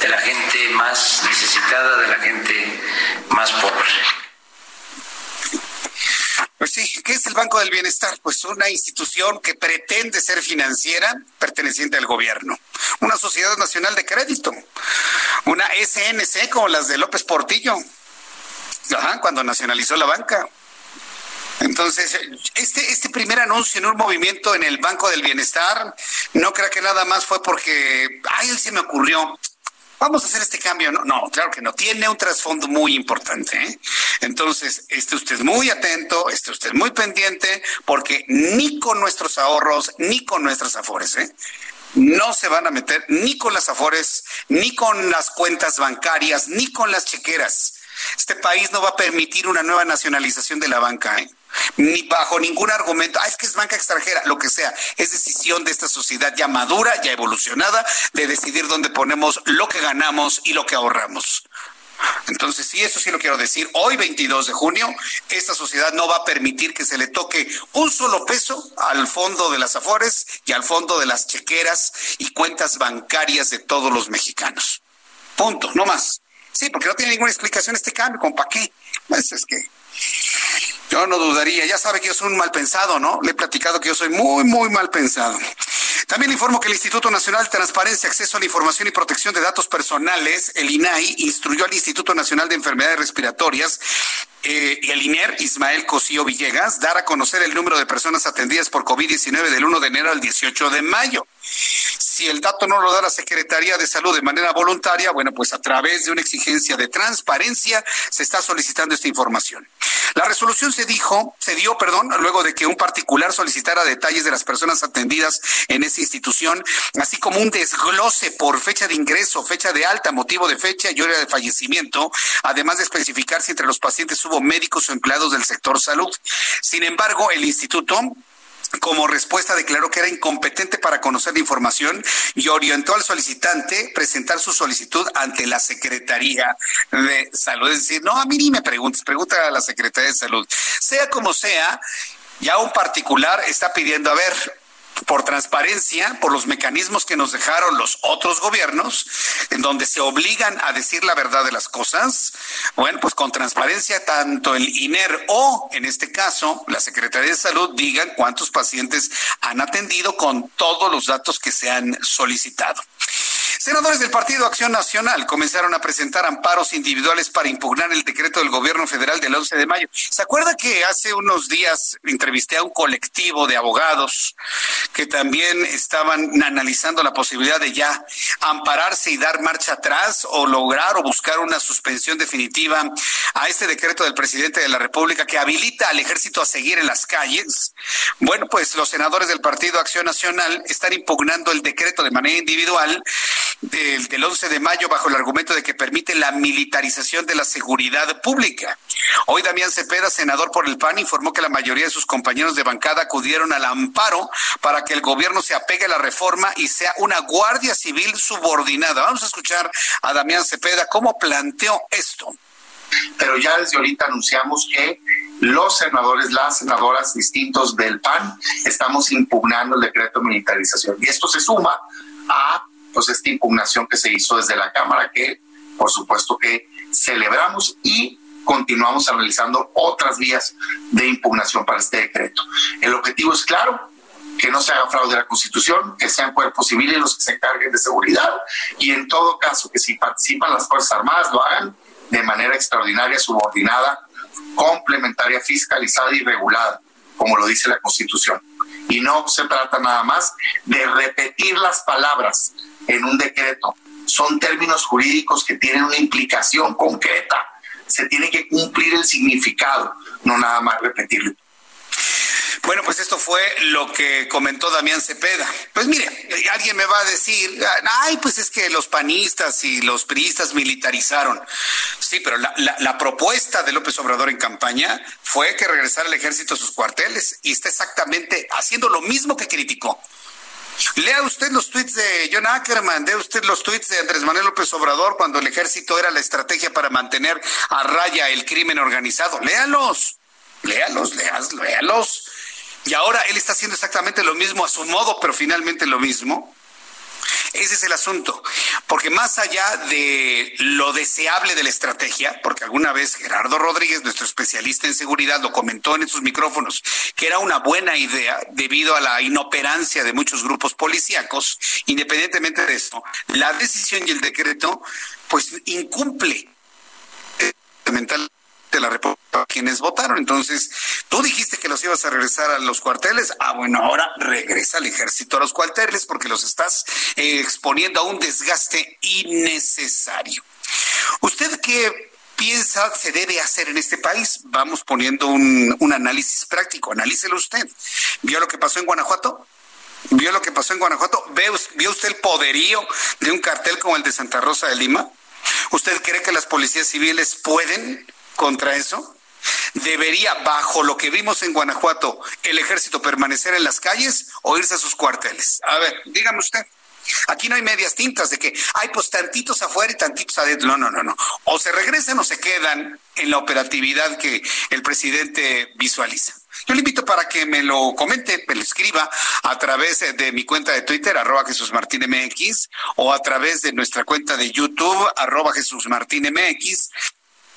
de la gente más necesitada, de la gente más pobre. Pues sí, ¿qué es el Banco del Bienestar? Pues una institución que pretende ser financiera perteneciente al gobierno, una sociedad nacional de crédito, una SNC como las de López Portillo, Ajá, cuando nacionalizó la banca. Entonces, este, este primer anuncio en un movimiento en el Banco del Bienestar, no creo que nada más fue porque, ay, se me ocurrió. Vamos a hacer este cambio. No, no, claro que no. Tiene un trasfondo muy importante. ¿eh? Entonces, esté usted muy atento, esté usted muy pendiente, porque ni con nuestros ahorros, ni con nuestras afores, ¿eh? no se van a meter ni con las afores, ni con las cuentas bancarias, ni con las chequeras. Este país no va a permitir una nueva nacionalización de la banca, ¿eh? ni bajo ningún argumento, ah, es que es banca extranjera, lo que sea, es decisión de esta sociedad ya madura, ya evolucionada, de decidir dónde ponemos lo que ganamos y lo que ahorramos. Entonces, sí, eso sí lo quiero decir. Hoy, 22 de junio, esta sociedad no va a permitir que se le toque un solo peso al fondo de las afores y al fondo de las chequeras y cuentas bancarias de todos los mexicanos. Punto, no más. Sí, porque no tiene ninguna explicación este cambio, ¿con para qué? Pues es que yo no dudaría, ya sabe que yo soy un mal pensado, ¿no? Le he platicado que yo soy muy, muy mal pensado. También le informo que el Instituto Nacional de Transparencia, Acceso a la Información y Protección de Datos Personales, el INAI, instruyó al Instituto Nacional de Enfermedades Respiratorias eh, el INER, Ismael Cosío Villegas, dar a conocer el número de personas atendidas por COVID-19 del 1 de enero al 18 de mayo. Si el dato no lo da la Secretaría de Salud de manera voluntaria, bueno, pues a través de una exigencia de transparencia se está solicitando esta información. La resolución se dijo, se dio, perdón, luego de que un particular solicitara detalles de las personas atendidas en esa institución, así como un desglose por fecha de ingreso, fecha de alta, motivo de fecha y hora de fallecimiento, además de especificar si entre los pacientes hubo médicos o empleados del sector salud. Sin embargo, el instituto como respuesta declaró que era incompetente para conocer la información y orientó al solicitante presentar su solicitud ante la Secretaría de Salud. Es decir, no, a mí ni me preguntes, pregunta a la Secretaría de Salud. Sea como sea, ya un particular está pidiendo, a ver, por transparencia, por los mecanismos que nos dejaron los otros gobiernos, en donde se obligan a decir la verdad de las cosas, bueno, pues con transparencia tanto el INER o, en este caso, la Secretaría de Salud digan cuántos pacientes han atendido con todos los datos que se han solicitado. Senadores del Partido Acción Nacional comenzaron a presentar amparos individuales para impugnar el decreto del gobierno federal del 11 de mayo. ¿Se acuerda que hace unos días entrevisté a un colectivo de abogados que también estaban analizando la posibilidad de ya ampararse y dar marcha atrás o lograr o buscar una suspensión definitiva a este decreto del presidente de la República que habilita al ejército a seguir en las calles? Bueno, pues los senadores del Partido Acción Nacional están impugnando el decreto de manera individual del, del 11 de mayo bajo el argumento de que permite la militarización de la seguridad pública. Hoy Damián Cepeda, senador por el PAN, informó que la mayoría de sus compañeros de bancada acudieron al amparo para que el gobierno se apegue a la reforma y sea una guardia civil subordinada. Vamos a escuchar a Damián Cepeda cómo planteó esto. Pero ya desde ahorita anunciamos que los senadores, las senadoras distintos del PAN, estamos impugnando el decreto de militarización. Y esto se suma a pues esta impugnación que se hizo desde la Cámara, que por supuesto que celebramos y continuamos analizando otras vías de impugnación para este decreto. El objetivo es claro, que no se haga fraude a la Constitución, que sean cuerpos civiles los que se encarguen de seguridad y en todo caso que si participan las Fuerzas Armadas lo hagan de manera extraordinaria, subordinada, complementaria, fiscalizada y regulada, como lo dice la Constitución. Y no se trata nada más de repetir las palabras en un decreto. Son términos jurídicos que tienen una implicación concreta. Se tiene que cumplir el significado, no nada más repetirlo. Bueno, pues esto fue lo que comentó Damián Cepeda. Pues mire, alguien me va a decir, ay, pues es que los panistas y los priistas militarizaron. Sí, pero la, la, propuesta de López Obrador en campaña fue que regresara el ejército a sus cuarteles y está exactamente haciendo lo mismo que criticó. Lea usted los tweets de John Ackerman, lea usted los tweets de Andrés Manuel López Obrador cuando el ejército era la estrategia para mantener a raya el crimen organizado. Léalos, léalos, léalos, léalos. Y ahora él está haciendo exactamente lo mismo a su modo, pero finalmente lo mismo. Ese es el asunto, porque más allá de lo deseable de la estrategia, porque alguna vez Gerardo Rodríguez, nuestro especialista en seguridad, lo comentó en sus micrófonos, que era una buena idea debido a la inoperancia de muchos grupos policíacos, independientemente de esto, la decisión y el decreto, pues incumple de la República quienes votaron. Entonces, tú dijiste que los ibas a regresar a los cuarteles. Ah, bueno, ahora regresa el ejército a los cuarteles porque los estás eh, exponiendo a un desgaste innecesario. ¿Usted qué piensa se debe hacer en este país? Vamos poniendo un, un análisis práctico. Analícelo usted. ¿Vio lo que pasó en Guanajuato? ¿Vio lo que pasó en Guanajuato? ¿Vio usted el poderío de un cartel como el de Santa Rosa de Lima? ¿Usted cree que las policías civiles pueden contra eso? ¿Debería, bajo lo que vimos en Guanajuato, el ejército permanecer en las calles o irse a sus cuarteles? A ver, dígame usted. Aquí no hay medias tintas de que hay pues tantitos afuera y tantitos adentro. No, no, no, no. O se regresan o se quedan en la operatividad que el presidente visualiza. Yo le invito para que me lo comente, me lo escriba a través de mi cuenta de Twitter, arroba Jesús Martín MX, o a través de nuestra cuenta de YouTube, arroba Jesús Martín MX,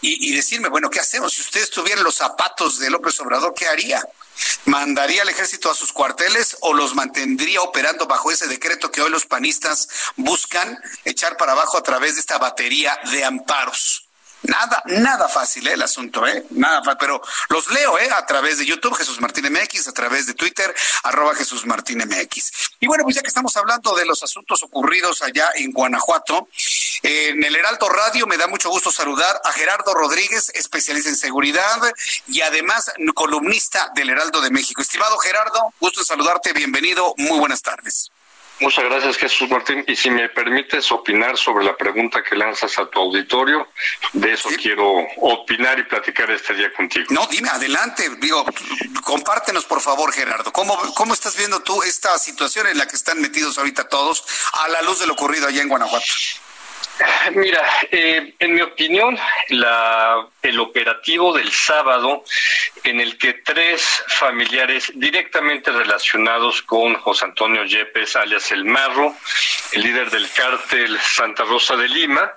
y, decirme, bueno, ¿qué hacemos? Si usted estuviera en los zapatos de López Obrador, ¿qué haría? ¿Mandaría al ejército a sus cuarteles o los mantendría operando bajo ese decreto que hoy los panistas buscan echar para abajo a través de esta batería de amparos? Nada, nada fácil ¿eh? el asunto, ¿eh? Nada fácil, pero los leo, ¿eh? A través de YouTube, Jesús Martín MX, a través de Twitter, arroba Jesús Martín MX. Y bueno, pues ya que estamos hablando de los asuntos ocurridos allá en Guanajuato, en el Heraldo Radio me da mucho gusto saludar a Gerardo Rodríguez, especialista en seguridad y además columnista del Heraldo de México. Estimado Gerardo, gusto saludarte, bienvenido, muy buenas tardes. Muchas gracias, Jesús Martín. Y si me permites opinar sobre la pregunta que lanzas a tu auditorio, de eso quiero opinar y platicar este día contigo. No, dime, adelante. Digo, compártenos, por favor, Gerardo. ¿Cómo, ¿Cómo estás viendo tú esta situación en la que están metidos ahorita todos a la luz de lo ocurrido allá en Guanajuato? Mira, eh, en mi opinión, la, el operativo del sábado en el que tres familiares directamente relacionados con José Antonio Yepes, alias El Marro, el líder del cártel Santa Rosa de Lima,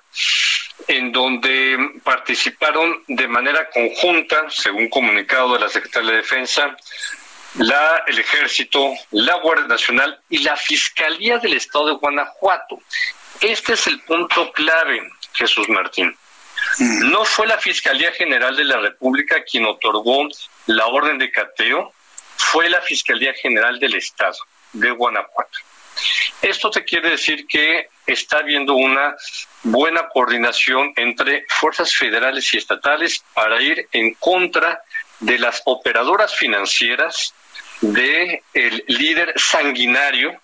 en donde participaron de manera conjunta, según comunicado de la Secretaría de Defensa, la, el Ejército, la Guardia Nacional y la Fiscalía del Estado de Guanajuato. Este es el punto clave, Jesús Martín. No fue la Fiscalía General de la República quien otorgó la orden de cateo, fue la Fiscalía General del Estado de Guanajuato. Esto te quiere decir que está habiendo una buena coordinación entre fuerzas federales y estatales para ir en contra de las operadoras financieras del el líder sanguinario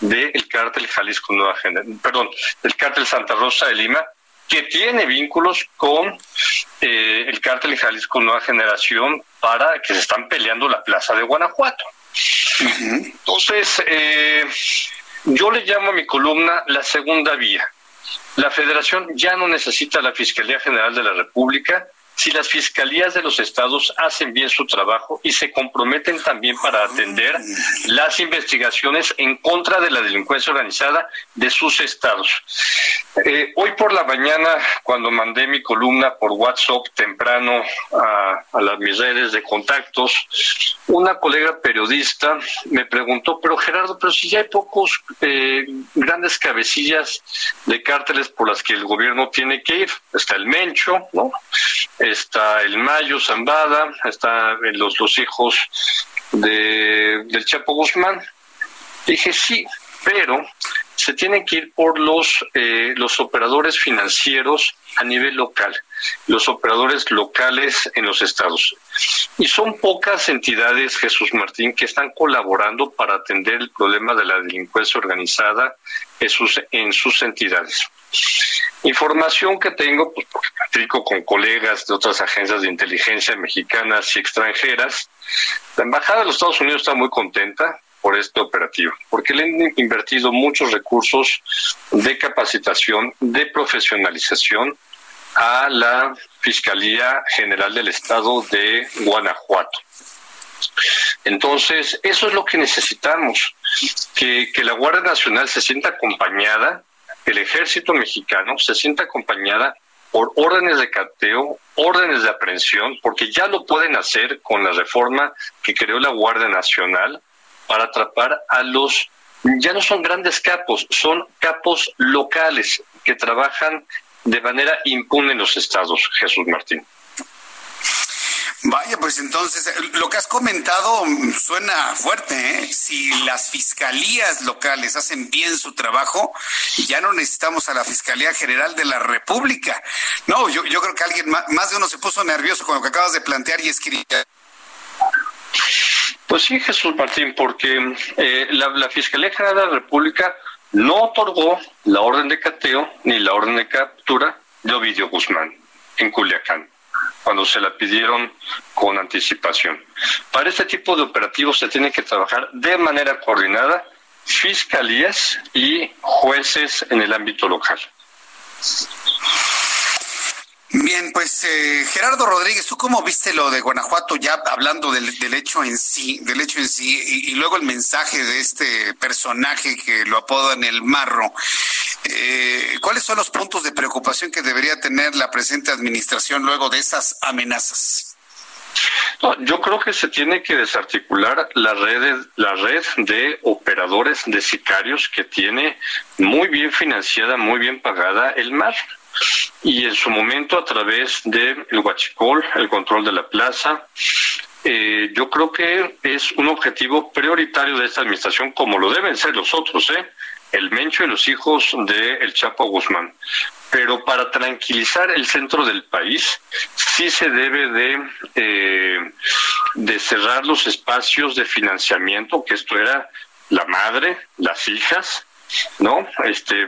del cártel Jalisco Nueva Generación, perdón, del cártel Santa Rosa de Lima, que tiene vínculos con eh, el cártel Jalisco Nueva Generación para que se están peleando la plaza de Guanajuato. Entonces, eh, yo le llamo a mi columna la segunda vía. La federación ya no necesita la Fiscalía General de la República, si las fiscalías de los estados hacen bien su trabajo y se comprometen también para atender las investigaciones en contra de la delincuencia organizada de sus estados. Eh, hoy por la mañana, cuando mandé mi columna por WhatsApp temprano a, las mis redes de contactos, una colega periodista me preguntó, pero Gerardo, pero si ya hay pocos eh, grandes cabecillas de cárteles por las que el gobierno tiene que ir, está el Mencho, ¿no? Está el Mayo Zambada, está los, los hijos de, del Chapo Guzmán. Dije, sí, pero se tienen que ir por los, eh, los operadores financieros a nivel local, los operadores locales en los estados. Y son pocas entidades, Jesús Martín, que están colaborando para atender el problema de la delincuencia organizada en sus, en sus entidades. Información que tengo, pues porque platico con colegas de otras agencias de inteligencia mexicanas y extranjeras, la Embajada de los Estados Unidos está muy contenta por este operativo, porque le han invertido muchos recursos de capacitación, de profesionalización a la Fiscalía General del Estado de Guanajuato. Entonces, eso es lo que necesitamos, que, que la Guardia Nacional se sienta acompañada el ejército mexicano se sienta acompañada por órdenes de cateo, órdenes de aprehensión, porque ya lo pueden hacer con la reforma que creó la Guardia Nacional para atrapar a los, ya no son grandes capos, son capos locales que trabajan de manera impune en los estados, Jesús Martín. Vaya, pues entonces, lo que has comentado suena fuerte, ¿eh? Si las fiscalías locales hacen bien su trabajo, ya no necesitamos a la Fiscalía General de la República. No, yo, yo creo que alguien, más, de uno se puso nervioso con lo que acabas de plantear y escribir. Pues sí, Jesús Martín, porque eh, la, la Fiscalía General de la República no otorgó la orden de cateo ni la orden de captura de Ovidio Guzmán en Culiacán cuando se la pidieron con anticipación. Para este tipo de operativos se tiene que trabajar de manera coordinada fiscalías y jueces en el ámbito local. Bien, pues eh, Gerardo Rodríguez, ¿tú cómo viste lo de Guanajuato ya hablando del, hecho en sí, del hecho en sí, y, luego el mensaje de este personaje que lo apodan el marro? Eh, ¿Cuáles son los puntos de preocupación que debería tener la presente administración luego de esas amenazas? yo creo que se tiene que desarticular la red, la red de operadores de sicarios que tiene muy bien financiada, muy bien pagada el mar y en su momento a través del el huachicol, el control de la plaza. Eh, yo creo que es un objetivo prioritario de esta administración, como lo deben ser los otros, ¿eh? el Mencho y los hijos de el Chapo Guzmán. Pero para tranquilizar el centro del país, sí se debe de, eh, de cerrar los espacios de financiamiento, que esto era la madre, las hijas, ¿no? Este,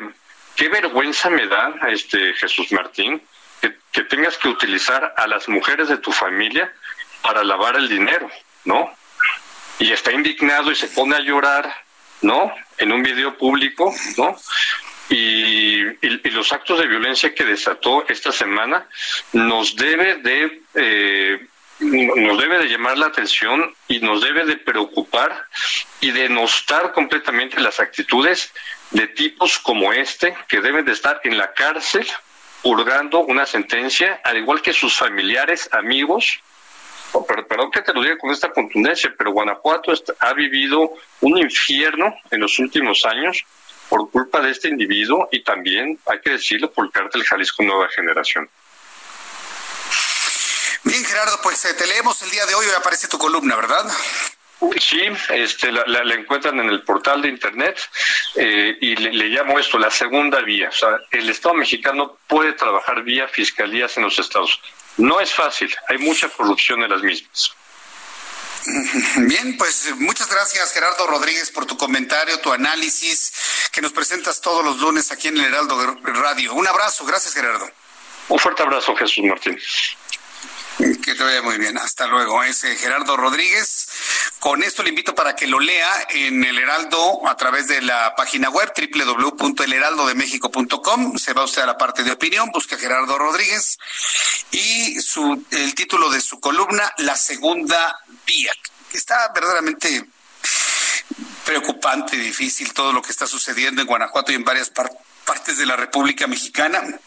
qué vergüenza me da, este Jesús Martín, que, tengas que utilizar a las mujeres de tu familia para lavar el dinero, ¿no? Y está indignado y se pone a llorar, ¿no? En un video público, ¿no? Y, los actos de violencia que desató esta semana nos debe de eh, nos debe de llamar la atención y nos debe de preocupar y denostar completamente las actitudes de tipos como este que deben de estar en la cárcel purgando una sentencia, al igual que sus familiares, amigos. Oh, perdón que te lo diga con esta contundencia, pero Guanajuato ha vivido un infierno en los últimos años por culpa de este individuo y también, hay que decirlo, por el cártel Jalisco Nueva Generación. Bien, Gerardo, pues eh, te leemos el día de hoy, hoy aparece tu columna, ¿verdad? Sí, este, la, encuentran en el portal de Internet eh, y le, llamo esto la segunda vía. O sea, el Estado mexicano puede trabajar vía fiscalías en los estados. No es fácil, hay mucha corrupción en las mismas. Bien, pues muchas gracias Gerardo Rodríguez por tu comentario, tu análisis que nos presentas todos los lunes aquí en el Heraldo Radio. Un abrazo, gracias Gerardo. Un fuerte abrazo Jesús Martín. Que te vaya muy bien. Hasta luego. Es eh, Gerardo Rodríguez. Con esto le invito para que lo lea en el Heraldo a través de la página web www.elheraldodemexico.com. Se va usted a la parte de opinión, busca Gerardo Rodríguez y su el título de su columna La segunda vía. Está verdaderamente preocupante, difícil todo lo que está sucediendo en Guanajuato y en varias partes de la República Mexicana.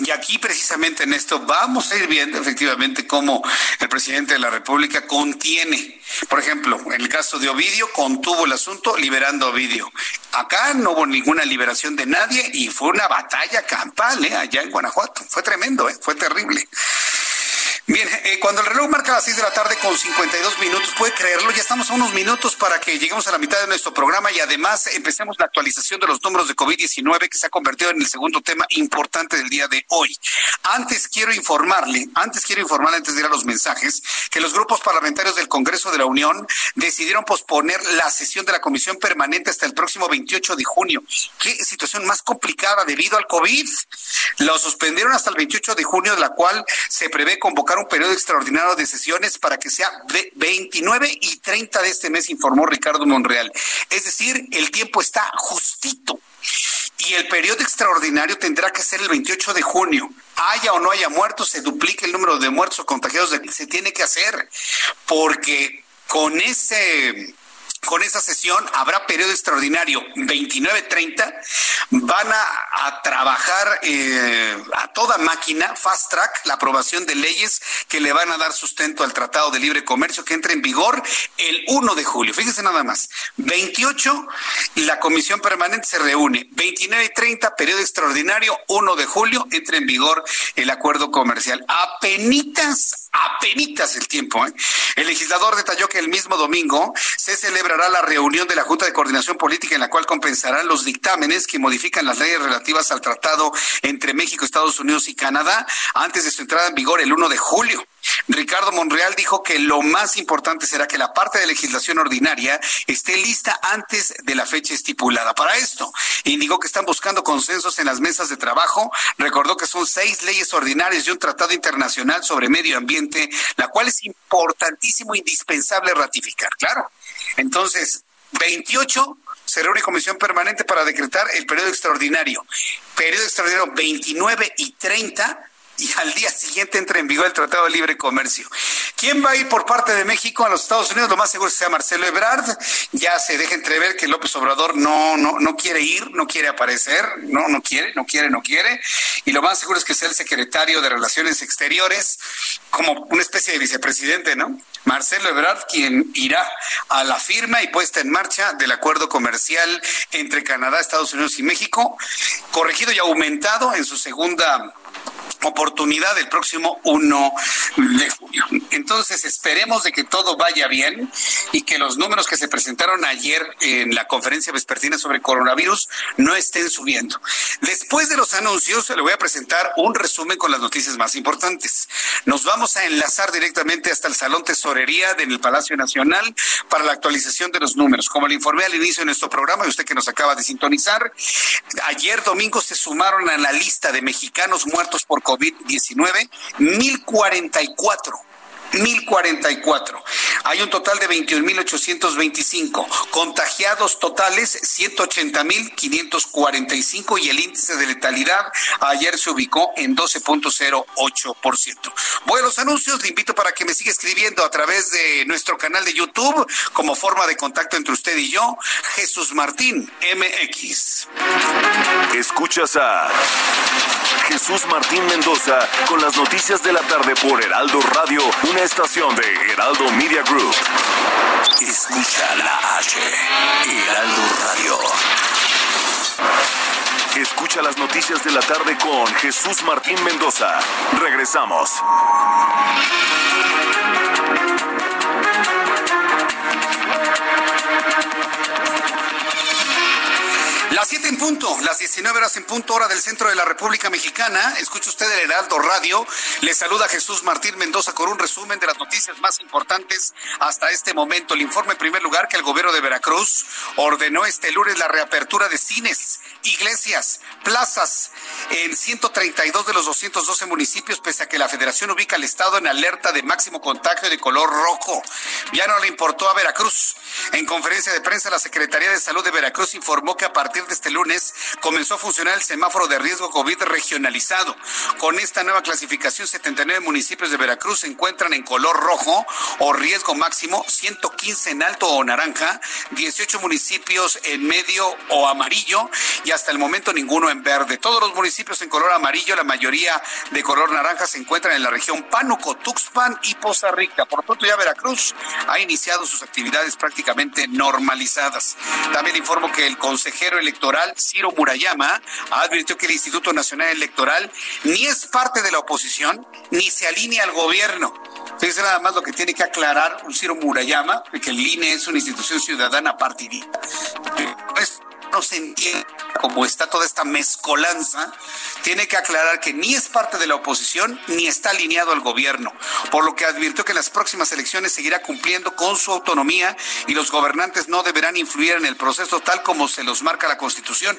Y aquí precisamente en esto vamos a ir viendo efectivamente cómo el presidente de la República contiene. Por ejemplo, en el caso de Ovidio, contuvo el asunto liberando a Ovidio. Acá no hubo ninguna liberación de nadie y fue una batalla campal ¿eh? allá en Guanajuato. Fue tremendo, ¿eh? fue terrible. Bien, eh, cuando el reloj marca las 6 de la tarde con 52 minutos, puede creerlo, ya estamos a unos minutos para que lleguemos a la mitad de nuestro programa y además empecemos la actualización de los números de COVID-19 que se ha convertido en el segundo tema importante del día de hoy. Antes quiero informarle, antes quiero informarle antes de ir a los mensajes, que los grupos parlamentarios del Congreso de la Unión decidieron posponer la sesión de la Comisión Permanente hasta el próximo 28 de junio. Qué situación más complicada debido al COVID. Lo suspendieron hasta el 28 de junio, de la cual se prevé convocar un periodo extraordinario de sesiones para que sea de 29 y 30 de este mes, informó Ricardo Monreal. Es decir, el tiempo está justito. Y el periodo extraordinario tendrá que ser el 28 de junio. Haya o no haya muertos, se duplique el número de muertos o contagiados, se tiene que hacer. Porque con ese con esa sesión habrá periodo extraordinario 29-30. Van a, trabajar eh, a toda máquina, fast track, la aprobación de leyes que le van a dar sustento al Tratado de Libre Comercio que entra en vigor el 1 de julio. Fíjense nada más. 28, la comisión permanente se reúne. 29 y 30, periodo extraordinario, 1 de julio, entra en vigor el acuerdo comercial. Apenitas, apenitas el tiempo. ¿eh? El legislador detalló que el mismo domingo se celebrará la reunión de la Junta de Coordinación Política en la cual compensarán los dictámenes que modifican las leyes relativas al tratado entre México, Estados Unidos y Canadá antes de su entrada en vigor el 1 de julio. Ricardo Monreal dijo que lo más importante será que la parte de legislación ordinaria esté lista antes de la fecha estipulada. Para esto, indicó que están buscando consensos en las mesas de trabajo. Recordó que son seis leyes ordinarias y un tratado internacional sobre medio ambiente, la cual es importantísimo, indispensable ratificar. Claro. Entonces, 28 se reúne comisión permanente para decretar el periodo extraordinario. Periodo extraordinario 29 y 30 y al día siguiente entra en vigor el Tratado de Libre Comercio. ¿Quién va a ir por parte de México a los Estados Unidos? Lo más seguro sea Marcelo Ebrard. Ya se deja entrever que López Obrador no, no, no quiere ir, no quiere aparecer, no, no quiere, no quiere, no quiere. Y lo más seguro es que sea el secretario de Relaciones Exteriores, como una especie de vicepresidente, ¿no? Marcelo Ebrard, quien irá a la firma y puesta en marcha del acuerdo comercial entre Canadá, Estados Unidos y México, corregido y aumentado en su segunda oportunidad el próximo 1 de junio. Entonces esperemos de que todo vaya bien y que los números que se presentaron ayer en la conferencia vespertina sobre coronavirus no estén subiendo. Después de los anuncios le voy a presentar un resumen con las noticias más importantes. Nos vamos a enlazar directamente hasta el Salón Tesorería del Palacio Nacional para la actualización de los números. Como le informé al inicio de nuestro programa y usted que nos acaba de sintonizar, ayer domingo se sumaron a la lista de mexicanos muertos por COVID-19, 1044. 1044. Hay un total de 21.825. Contagiados totales, 180.545 y el índice de letalidad ayer se ubicó en 12.08%. Voy a los anuncios. Le invito para que me siga escribiendo a través de nuestro canal de YouTube como forma de contacto entre usted y yo, Jesús Martín MX. Escuchas a Jesús Martín Mendoza con las noticias de la tarde por Heraldo Radio, una estación de Heraldo Media Group. Escucha la H, Heraldo Radio. Escucha las noticias de la tarde con Jesús Martín Mendoza. Regresamos. En punto, las 19 horas en punto, hora del centro de la República Mexicana. Escucha usted el Heraldo Radio. Le saluda Jesús Martín Mendoza con un resumen de las noticias más importantes hasta este momento. Le informe en primer lugar que el gobierno de Veracruz ordenó este lunes la reapertura de cines, iglesias, plazas en 132 de los 212 municipios, pese a que la federación ubica al estado en alerta de máximo contagio de color rojo. Ya no le importó a Veracruz. En conferencia de prensa, la Secretaría de Salud de Veracruz informó que a partir de este lunes comenzó a funcionar el semáforo de riesgo COVID regionalizado. Con esta nueva clasificación, 79 municipios de Veracruz se encuentran en color rojo o riesgo máximo, 115 en alto o naranja, 18 municipios en medio o amarillo y hasta el momento ninguno en verde. Todos los municipios en color amarillo, la mayoría de color naranja se encuentran en la región Pánuco, Tuxpan y Poza Rica. Por lo pronto ya Veracruz ha iniciado sus actividades prácticamente normalizadas. También informo que el consejero electoral Ciro Murayama advirtió que el Instituto Nacional Electoral ni es parte de la oposición ni se alinea al gobierno. Fíjense nada más lo que tiene que aclarar un Ciro Murayama, que el INE es una institución ciudadana partidista. Pues, no se entiende cómo está toda esta mezcolanza, tiene que aclarar que ni es parte de la oposición ni está alineado al gobierno, por lo que advirtió que en las próximas elecciones seguirá cumpliendo con su autonomía y los gobernantes no deberán influir en el proceso tal como se los marca la Constitución.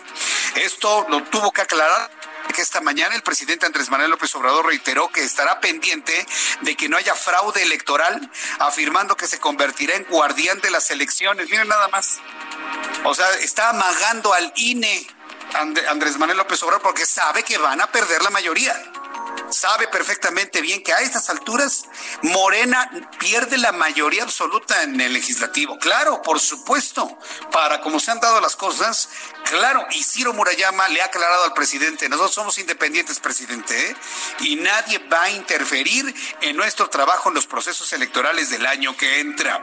Esto lo tuvo que aclarar que esta mañana el presidente Andrés Manuel López Obrador reiteró que estará pendiente de que no haya fraude electoral, afirmando que se convertirá en guardián de las elecciones. Miren nada más. O sea, está amagando al INE Andrés Manuel López Obrador porque sabe que van a perder la mayoría sabe perfectamente bien que a estas alturas Morena pierde la mayoría absoluta en el legislativo. Claro, por supuesto, para como se han dado las cosas, claro, y Ciro Murayama le ha aclarado al presidente, nosotros somos independientes, presidente, ¿eh? y nadie va a interferir en nuestro trabajo en los procesos electorales del año que entra.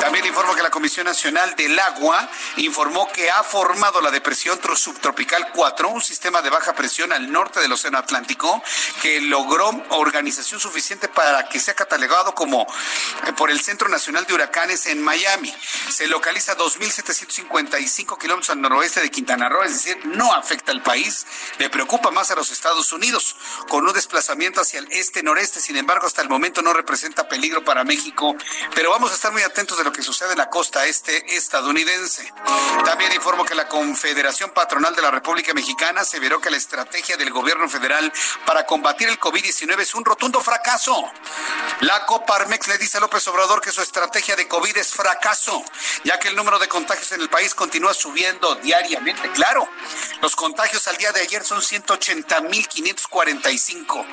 También informo que la Comisión Nacional del Agua informó que ha formado la depresión subtropical 4, un sistema de baja presión al norte del Océano Atlántico, que logró organización suficiente para que sea catalogado como eh, por el Centro Nacional de Huracanes en Miami. Se localiza a 2.755 kilómetros al noroeste de Quintana Roo, es decir, no afecta al país, le preocupa más a los Estados Unidos, con un desplazamiento hacia el este-noreste, sin embargo, hasta el momento no representa peligro para México, pero vamos a estar muy atentos de lo que sucede en la costa este estadounidense. También informo que la Confederación Patronal de la República Mexicana aseveró que la estrategia del gobierno federal para combatir el COVID-19 es un rotundo fracaso. La Coparmex le dice a López Obrador que su estrategia de COVID es fracaso, ya que el número de contagios en el país continúa subiendo diariamente. Claro, los contagios al día de ayer son 180.545.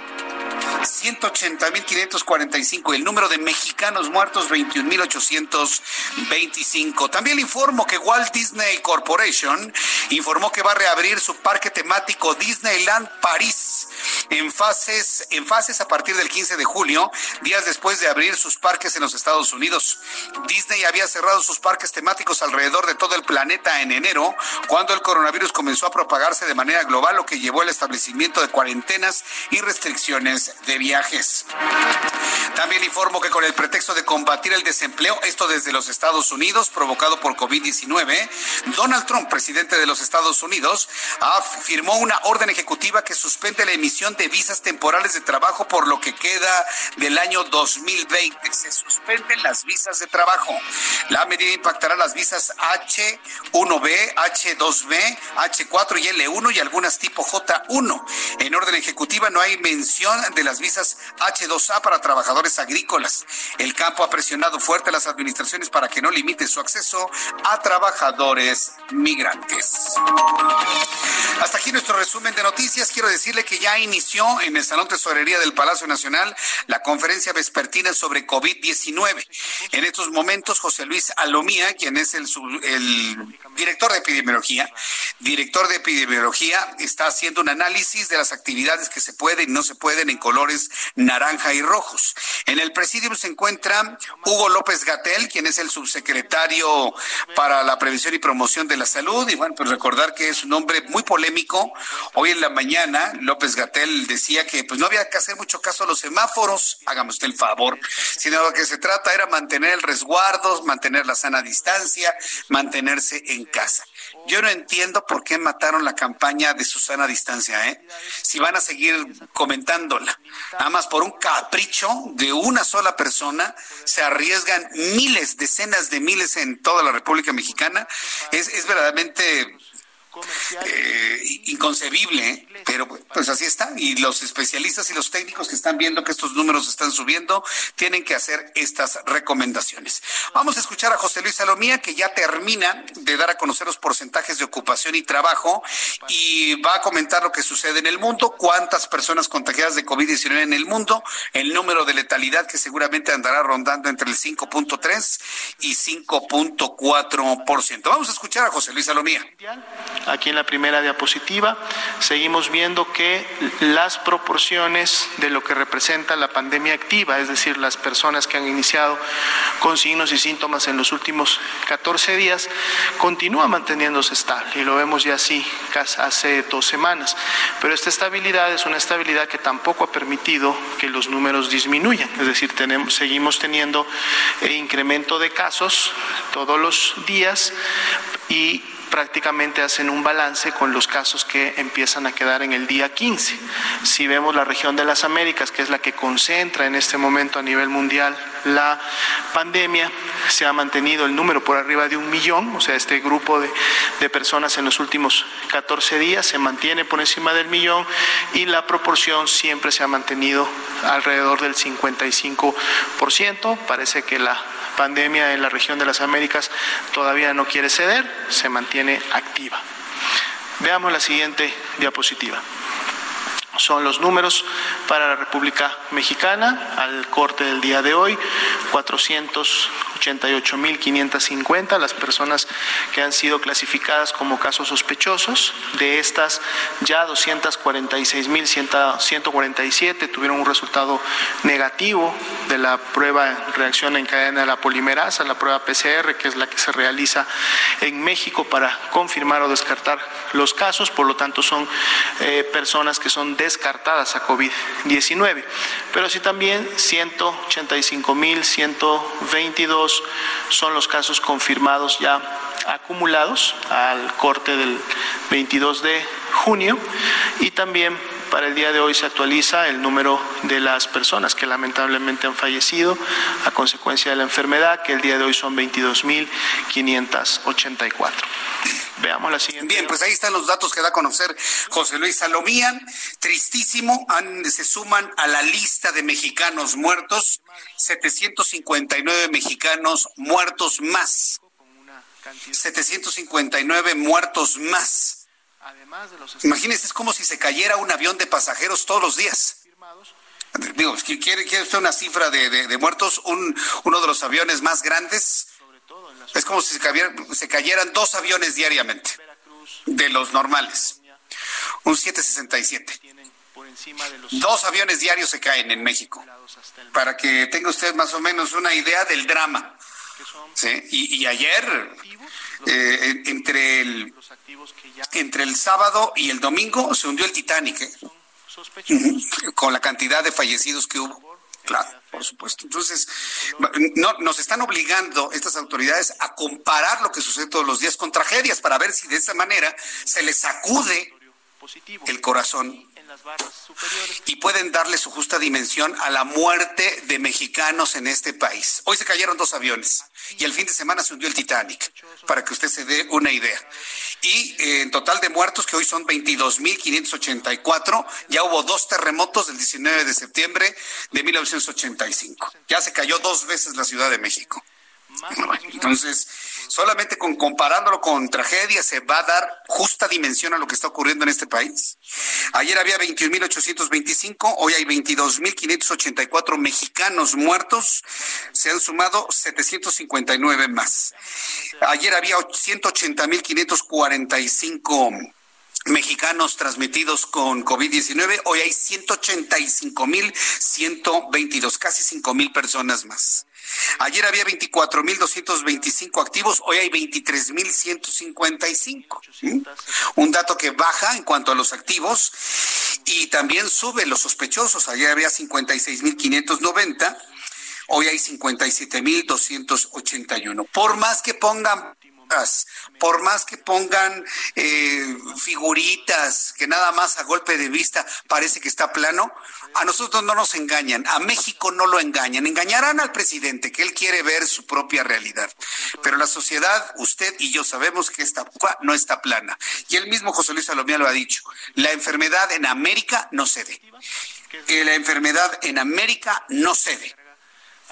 180.545. El número de mexicanos muertos, 21.825. También le informo que Walt Disney Corporation informó que va a reabrir su parque temático Disneyland París en fases, en fases a partir del 15 de julio, días después de abrir sus parques en los Estados Unidos. Disney había cerrado sus parques temáticos alrededor de todo el planeta en enero, cuando el coronavirus comenzó a propagarse de manera global, lo que llevó al establecimiento de cuarentenas y restricciones de viajes. También informo que con el pretexto de combatir el desempleo, esto desde los Estados Unidos, provocado por COVID-19, Donald Trump, presidente de los Estados Unidos, firmó una orden ejecutiva que suspende la emisión de visas temporales de trabajo por lo que queda del año 2020. Se suspenden las visas de trabajo. La medida impactará las visas H1B, H2B, H4 y L1 y algunas tipo J1. En orden ejecutiva no hay mención de las visas H2A para trabajadores agrícolas. El campo ha presionado fuerte a las administraciones para que no limite su acceso a trabajadores migrantes. Hasta aquí nuestro resumen de noticias. Quiero decirle que ya inició en el Salón Tesorería del Palacio Nacional la conferencia vespertina sobre COVID-19. En estos momentos, José Luis Alomía, quien es el, el director de epidemiología, director de epidemiología, está haciendo un análisis de las actividades que se pueden y no se pueden en colores naranja y rojos. En el presidium se encuentra Hugo López Gatel, quien es el subsecretario para la prevención y promoción de la salud. Y bueno, pues recordar que es un hombre muy polémico. Hoy en la mañana, López Gatel decía que pues no había que hacer mucho caso a los semáforos, hágame usted el favor, sino lo que se trata era mantener el resguardo, mantener la sana distancia, mantenerse en casa. Yo no entiendo por qué mataron la campaña de Susana Distancia, ¿eh? Si van a seguir comentándola. Nada más por un capricho de una sola persona, se arriesgan miles, decenas de miles en toda la República Mexicana. Es, es verdaderamente eh, inconcebible, pero pues así está. Y los especialistas y los técnicos que están viendo que estos números están subiendo tienen que hacer estas recomendaciones. Vamos a escuchar a José Luis Salomía, que ya termina de dar a conocer los porcentajes de ocupación y trabajo y va a comentar lo que sucede en el mundo, cuántas personas contagiadas de COVID-19 en el mundo, el número de letalidad que seguramente andará rondando entre el 5.3 y 5.4%. Vamos a escuchar a José Luis Salomía. Aquí en la primera diapositiva seguimos viendo que las proporciones de lo que representa la pandemia activa, es decir, las personas que han iniciado con signos y síntomas en los últimos 14 días, continúa manteniéndose estable y lo vemos ya así hace dos semanas. Pero esta estabilidad es una estabilidad que tampoco ha permitido que los números disminuyan, es decir, seguimos teniendo incremento de casos todos los días y prácticamente hacen un balance con los casos que empiezan a quedar en el día 15. Si vemos la región de las Américas, que es la que concentra en este momento a nivel mundial la pandemia, se ha mantenido el número por arriba de un millón, o sea, este grupo de, personas en los últimos 14 días se mantiene por encima del millón y la proporción siempre se ha mantenido alrededor del 55%. Parece que la pandemia en la región de las Américas todavía no quiere ceder, se mantiene activa. Veamos la siguiente diapositiva. Son los números para la República Mexicana al corte del día de hoy, 488.550 las personas que han sido clasificadas como casos sospechosos. De estas, ya 246.147 tuvieron un resultado negativo de la prueba de reacción en cadena de la polimerasa, la prueba PCR, que es la que se realiza en México para confirmar o descartar los casos. Por lo tanto, son eh, personas que son descartadas a COVID-19. Pero sí también 185.122 son los casos confirmados ya acumulados al corte del 22 de junio y también para el día de hoy se actualiza el número de las personas que lamentablemente han fallecido a consecuencia de la enfermedad, que el día de hoy son 22.584. Veamos la siguiente. Bien, pues ahí están los datos que da a conocer José Luis Salomía. Tristísimo, se suman a la lista de mexicanos muertos, 759 mexicanos muertos más. 759 muertos más. Imagínense, es como si se cayera un avión de pasajeros todos los días. Digo, ¿quiere, quiere usted una cifra de, muertos? Un, uno de los aviones más grandes es como si se, cayeran dos aviones diariamente de los normales. Un 767. Dos aviones diarios se caen en México. Para que tenga usted más o menos una idea del drama. Y, ayer, eh, entre, el, entre el sábado y el domingo, se hundió el Titanic. ¿eh? Con la cantidad de fallecidos que hubo. Claro, por supuesto. Entonces, no, nos están obligando estas autoridades a comparar lo que sucede todos los días con tragedias para ver si de esa manera se les sacude el corazón y pueden darle su justa dimensión a la muerte de mexicanos en este país. Hoy se cayeron dos aviones y el fin de semana se hundió el Titanic, para que usted se dé una idea. Y eh, en total de muertos, que hoy son 22.584, ya hubo dos terremotos del 19 de septiembre de 1985. Ya se cayó dos veces la Ciudad de México. entonces, solamente con comparándolo con tragedias se va a dar justa dimensión a lo que está ocurriendo en este país. Ayer había 21.825, hoy hay 22.584 mexicanos muertos, se han sumado 759 más. Ayer había 180.545 mexicanos transmitidos con COVID-19. Hoy hay 185.122, casi 5.000 personas más. Ayer había 24.225 activos, hoy hay 23.155. Un dato que baja en cuanto a los activos y también sube los sospechosos. Ayer había 56.590, hoy hay 57.281. Por más que pongan por más que pongan eh, figuritas que nada más a golpe de vista parece que está plano, a nosotros no nos engañan, a México no lo engañan, engañarán al presidente que él quiere ver su propia realidad, pero la sociedad, usted y yo sabemos que esta no está plana. Y el mismo José Luis Salomía lo ha dicho, la enfermedad en América no cede. La enfermedad en América no cede.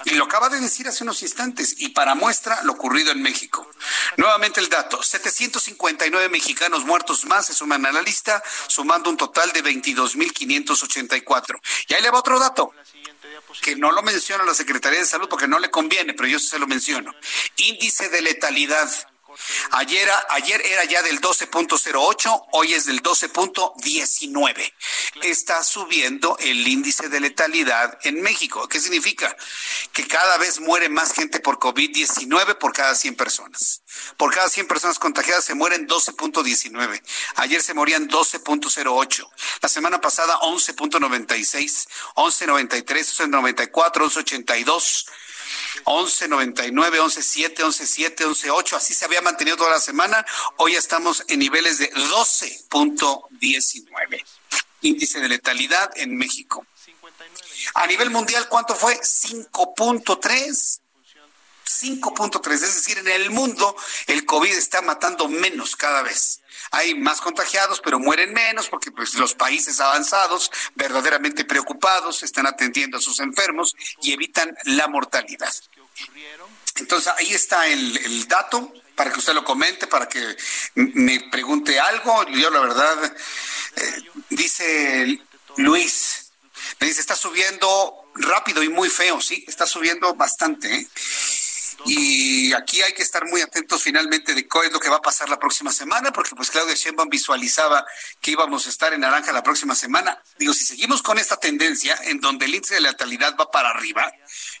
Y lo acaba de decir hace unos instantes, y para muestra lo ocurrido en México. Nuevamente el dato, 759 mexicanos muertos más se suman a la lista, sumando un total de 22.584. Y ahí le va otro dato, que no lo menciona la Secretaría de Salud porque no le conviene, pero yo se lo menciono. Índice de letalidad Ayer, ayer era ya del 12.08, hoy es del 12.19. Está subiendo el índice de letalidad en México. ¿Qué significa? Que cada vez muere más gente por COVID-19 por cada 100 personas. Por cada 100 personas contagiadas se mueren 12.19. Ayer se morían 12.08. La semana pasada 11.96, 11.93, 11.94, 11.82. 11.99, 11.7, 11.7, 11.8, así se había mantenido toda la semana. Hoy estamos en niveles de 12.19. Índice de letalidad en México. A nivel mundial, ¿cuánto fue? 5.3. 5.3, es decir, en el mundo el COVID está matando menos cada vez. Hay más contagiados, pero mueren menos porque pues, los países avanzados, verdaderamente preocupados, están atendiendo a sus enfermos y evitan la mortalidad. Entonces ahí está el, dato para que usted lo comente, para que me pregunte algo. Yo la verdad, eh, dice Luis. Me dice, está subiendo rápido y muy feo, sí, está subiendo bastante. ¿eh? Y aquí hay que estar muy atentos finalmente de qué es lo que va a pasar la próxima semana, porque pues Claudia Sheinbaum visualizaba que íbamos a estar en naranja la próxima semana. Digo, si seguimos con esta tendencia en donde el índice de letalidad va para arriba,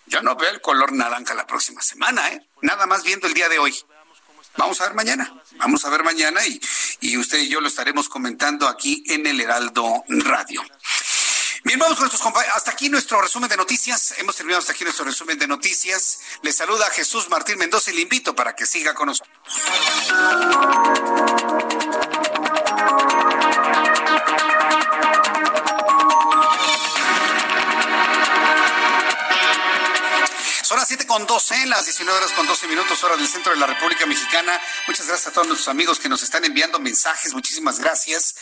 yo no veo el color naranja la próxima semana, ¿eh? Nada más viendo el día de hoy. Vamos a ver mañana, vamos a ver mañana y, y usted y yo lo estaremos comentando aquí en el Heraldo Radio. Bien, vamos con nuestros compañeros. Hasta aquí nuestro resumen de noticias. Hemos terminado hasta aquí nuestro resumen de noticias. Le saluda Jesús Martín Mendoza y le invito para que siga con nosotros. Son las 7 con 12, las 19 horas con 12 minutos, hora del centro de la República Mexicana. Muchas gracias a todos nuestros amigos que nos están enviando mensajes. Muchísimas gracias.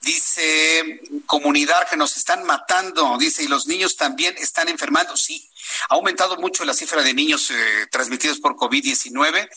Dice comunidad que nos están matando. Dice, y los niños también están enfermando. Sí, ha aumentado mucho la cifra de niños eh, transmitidos por COVID-19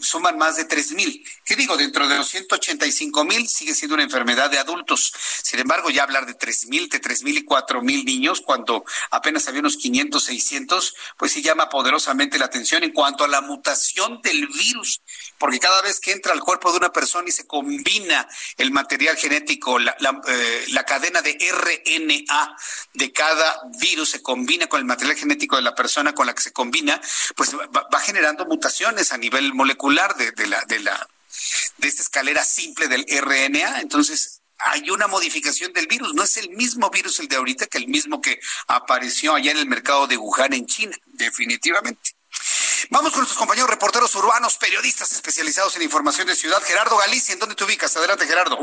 suman más de tres mil. ¿Qué digo? Dentro de los 185 mil sigue siendo una enfermedad de adultos. Sin embargo, ya hablar de tres mil, de tres mil y cuatro mil niños, cuando apenas había unos 500, 600, pues sí llama poderosamente la atención en cuanto a la mutación del virus, porque cada vez que entra al cuerpo de una persona y se combina el material genético, la, eh, cadena de RNA de cada virus se combina con el material genético de la persona con la que se combina, pues va, va generando mutaciones a nivel molecular de, de, la, de, la, de esta escalera simple del RNA. Entonces, hay una modificación del virus. No es el mismo virus el de ahorita que el mismo que apareció allá en el mercado de Wuhan en China, definitivamente. Vamos con nuestros compañeros reporteros urbanos, periodistas especializados en información de ciudad. Gerardo Galicia, ¿en dónde te ubicas? Adelante, Gerardo.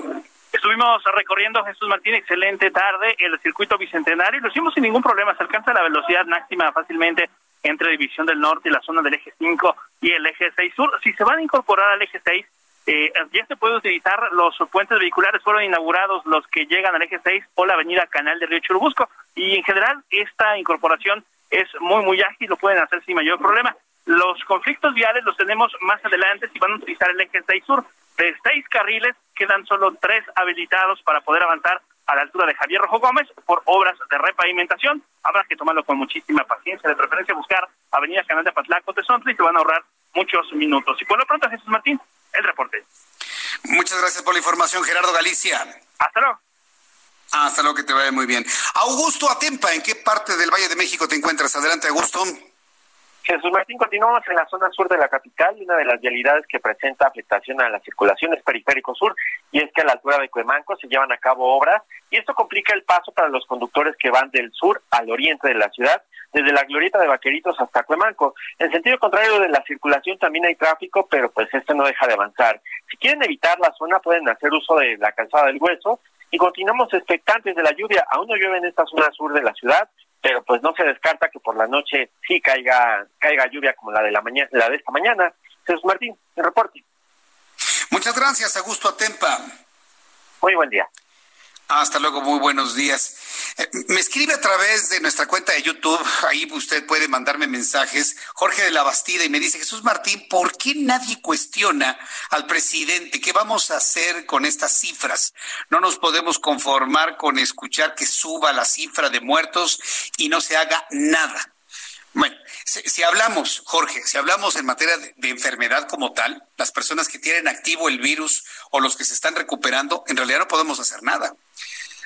Estuvimos recorriendo, Jesús Martín, excelente tarde, el circuito bicentenario. Lo hicimos sin ningún problema. Se alcanza la velocidad máxima fácilmente entre División del Norte y la zona del eje 5 y el eje 6 sur. Si se van a incorporar al eje 6, eh, ya se puede utilizar los puentes vehiculares, fueron inaugurados los que llegan al eje 6 o la avenida Canal de Río Churubusco. Y en general, esta incorporación es muy, muy ágil, lo pueden hacer sin mayor problema. Los conflictos viales los tenemos más adelante si van a utilizar el eje 6 sur. De seis carriles quedan solo tres habilitados para poder avanzar a la altura de Javier Rojo Gómez por obras de repavimentación. Habrá que tomarlo con muchísima paciencia, de preferencia buscar Avenida Canal de Patlaco, Tezontla y se van a ahorrar muchos minutos. Y por lo pronto, Jesús Martín, el reporte. Muchas gracias por la información, Gerardo Galicia. Hasta luego. Hasta luego, que te vaya muy bien. Augusto Atempa, ¿en qué parte del Valle de México te encuentras? Adelante, Augusto. Jesús Martín, continuamos en la zona sur de la capital y una de las vialidades que presenta afectación a la circulación es Periférico Sur y es que a la altura de Cuemanco se llevan a cabo obras y esto complica el paso para los conductores que van del sur al oriente de la ciudad desde la glorieta de Vaqueritos hasta Cuemanco. En sentido contrario de la circulación también hay tráfico, pero pues este no deja de avanzar. Si quieren evitar la zona pueden hacer uso de la calzada del hueso y continuamos expectantes de la lluvia. Aún no llueve en esta zona sur de la ciudad, pero pues no se descarta que por la noche sí caiga caiga lluvia como la de la mañana la de esta mañana. Jesús Martín, el reporte. Muchas gracias, Augusto Atempa. Muy buen día. Hasta luego, muy buenos días. Eh, me escribe a través de nuestra cuenta de YouTube, ahí usted puede mandarme mensajes, Jorge de la Bastida, y me dice, Jesús Martín, ¿por qué nadie cuestiona al presidente? ¿Qué vamos a hacer con estas cifras? No nos podemos conformar con escuchar que suba la cifra de muertos y no se haga nada. Bueno, si, hablamos, Jorge, si hablamos en materia de, de, enfermedad como tal, las personas que tienen activo el virus o los que se están recuperando, en realidad no podemos hacer nada.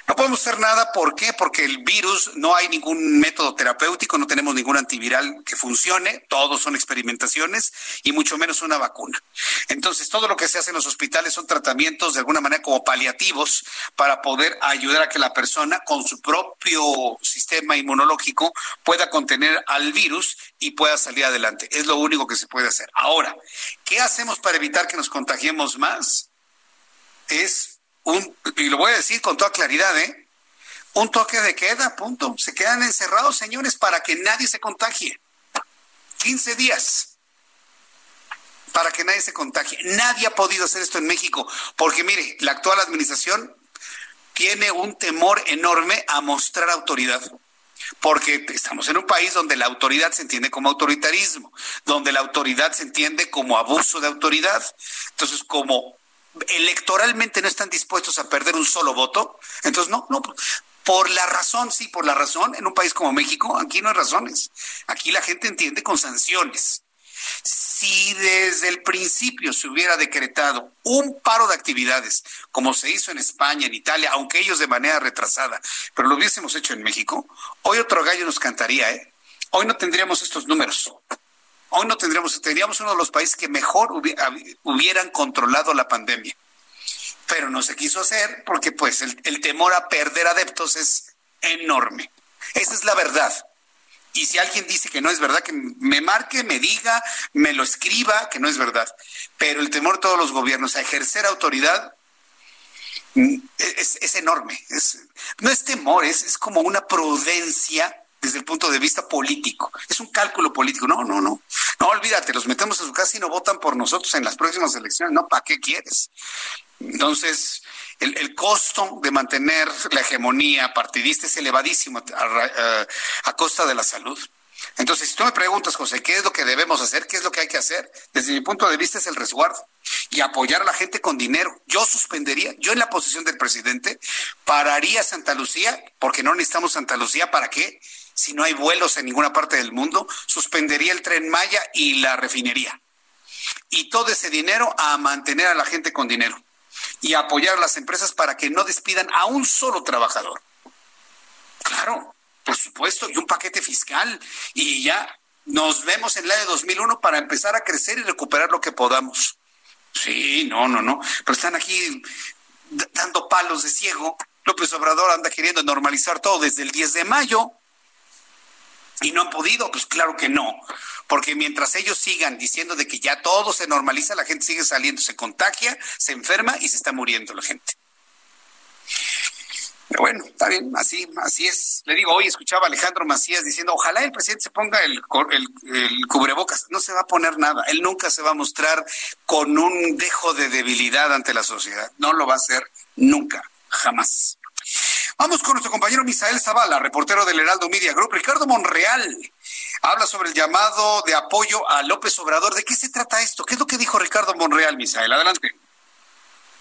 No podemos hacer nada, ¿por qué? Porque el virus no hay ningún método terapéutico, no tenemos ningún antiviral que funcione, todos son experimentaciones y mucho menos una vacuna. Entonces, todo lo que se hace en los hospitales son tratamientos de alguna manera como paliativos para poder ayudar a que la persona con su propio sistema inmunológico pueda contener al virus y pueda salir adelante. Es lo único que se puede hacer. Ahora, ¿qué hacemos para evitar que nos contagiemos más? Es y lo voy a decir con toda claridad, ¿eh? Un toque de queda, punto. Se quedan encerrados, señores, para que nadie se contagie. 15 días para que nadie se contagie. Nadie ha podido hacer esto en México, porque mire, la actual administración tiene un temor enorme a mostrar autoridad. Porque estamos en un país donde la autoridad se entiende como autoritarismo, donde la autoridad se entiende como abuso de autoridad. Entonces, como electoralmente no están dispuestos a perder un solo voto, entonces no, no, por la razón, sí, por la razón, en un país como México, aquí no hay razones. Aquí la gente entiende con sanciones. Si desde el principio se hubiera decretado un paro de actividades, como se hizo en España, en Italia, aunque ellos de manera retrasada, pero lo hubiésemos hecho en México, hoy otro gallo nos cantaría, ¿eh? Hoy no tendríamos estos números. Hoy no tendríamos, tendríamos uno de los países que mejor hubieran controlado la pandemia. Pero no se quiso hacer porque pues el, temor a perder adeptos es enorme. Esa es la verdad. Y si alguien dice que no es verdad, que me marque, me diga, me lo escriba, que no es verdad. Pero el temor de todos los gobiernos a ejercer autoridad mm, es, enorme. no es temor, es, es como una prudencia desde el punto de vista político. Es un cálculo político. No, no, no. No, olvídate, los metemos en su casa y no votan por nosotros en las próximas elecciones. No, ¿para qué quieres? Entonces, el, costo de mantener la hegemonía partidista es elevadísimo a, costa de la salud. Entonces, si tú me preguntas, José, ¿qué es lo que debemos hacer? ¿Qué es lo que hay que hacer? Desde mi punto de vista es el resguardo y apoyar a la gente con dinero. Yo suspendería, yo en la posición del presidente, pararía Santa Lucía, porque no necesitamos Santa Lucía, ¿para qué? Si no hay vuelos en ninguna parte del mundo, suspendería el tren Maya y la refinería. Y todo ese dinero a mantener a la gente con dinero y apoyar a las empresas para que no despidan a un solo trabajador. Claro, por supuesto, y un paquete fiscal y ya nos vemos en la de 2001 para empezar a crecer y recuperar lo que podamos. Sí, no, no, no, pero están aquí dando palos de ciego. López Obrador anda queriendo normalizar todo desde el 10 de mayo y no han podido, pues claro que no porque mientras ellos sigan diciendo de que ya todo se normaliza, la gente sigue saliendo, se contagia, se enferma y se está muriendo la gente. Pero bueno, está bien, así, así es. Le digo, hoy escuchaba a Alejandro Macías diciendo, ojalá el presidente se ponga el, el, cubrebocas. No se va a poner nada. Él nunca se va a mostrar con un dejo de debilidad ante la sociedad. No lo va a hacer nunca, jamás. Vamos con nuestro compañero Misael Zavala, reportero del Heraldo Media Group. Ricardo Monreal habla sobre el llamado de apoyo a López Obrador. ¿De qué se trata esto? ¿Qué es lo que dijo Ricardo Monreal, Misael? Adelante.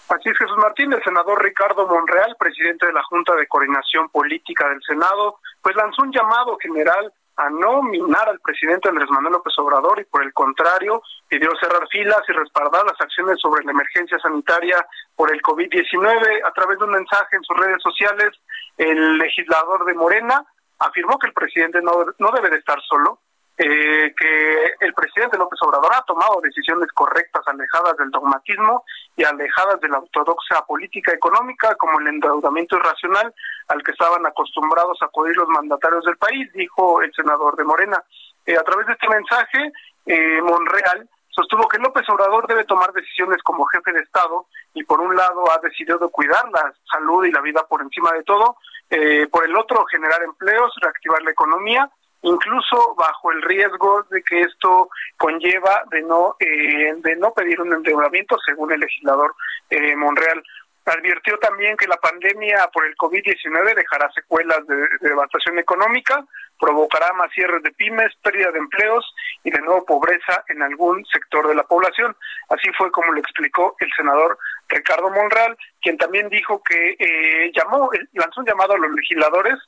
Así es, Jesús Martín, el senador Ricardo Monreal, presidente de la Junta de Coordinación Política del Senado, pues lanzó un llamado general a no minar al presidente Andrés Manuel López Obrador y por el contrario pidió cerrar filas y respaldar las acciones sobre la emergencia sanitaria por el COVID-19 a través de un mensaje en sus redes sociales. El legislador de Morena afirmó que el presidente no, no debe de estar solo, eh, que el presidente López Obrador ha tomado decisiones correctas, alejadas del dogmatismo y alejadas de la ortodoxa política económica, como el endeudamiento irracional al que estaban acostumbrados a acudir los mandatarios del país, dijo el senador de Morena. Eh, a través de este mensaje, eh, Monreal sostuvo que López Obrador debe tomar decisiones como jefe de Estado y por un lado ha decidido cuidar la salud y la vida por encima de todo, eh, por el otro generar empleos, reactivar la economía, incluso bajo el riesgo de que esto conlleva de no eh, de no pedir un endeudamiento, según el legislador eh, Monreal. Advirtió también que la pandemia por el COVID-19 dejará secuelas de, devastación económica, provocará más cierres de pymes, pérdida de empleos y de nuevo pobreza en algún sector de la población. Así fue como lo explicó el senador Ricardo Monreal, quien también dijo que eh, llamó, lanzó un llamado a los legisladores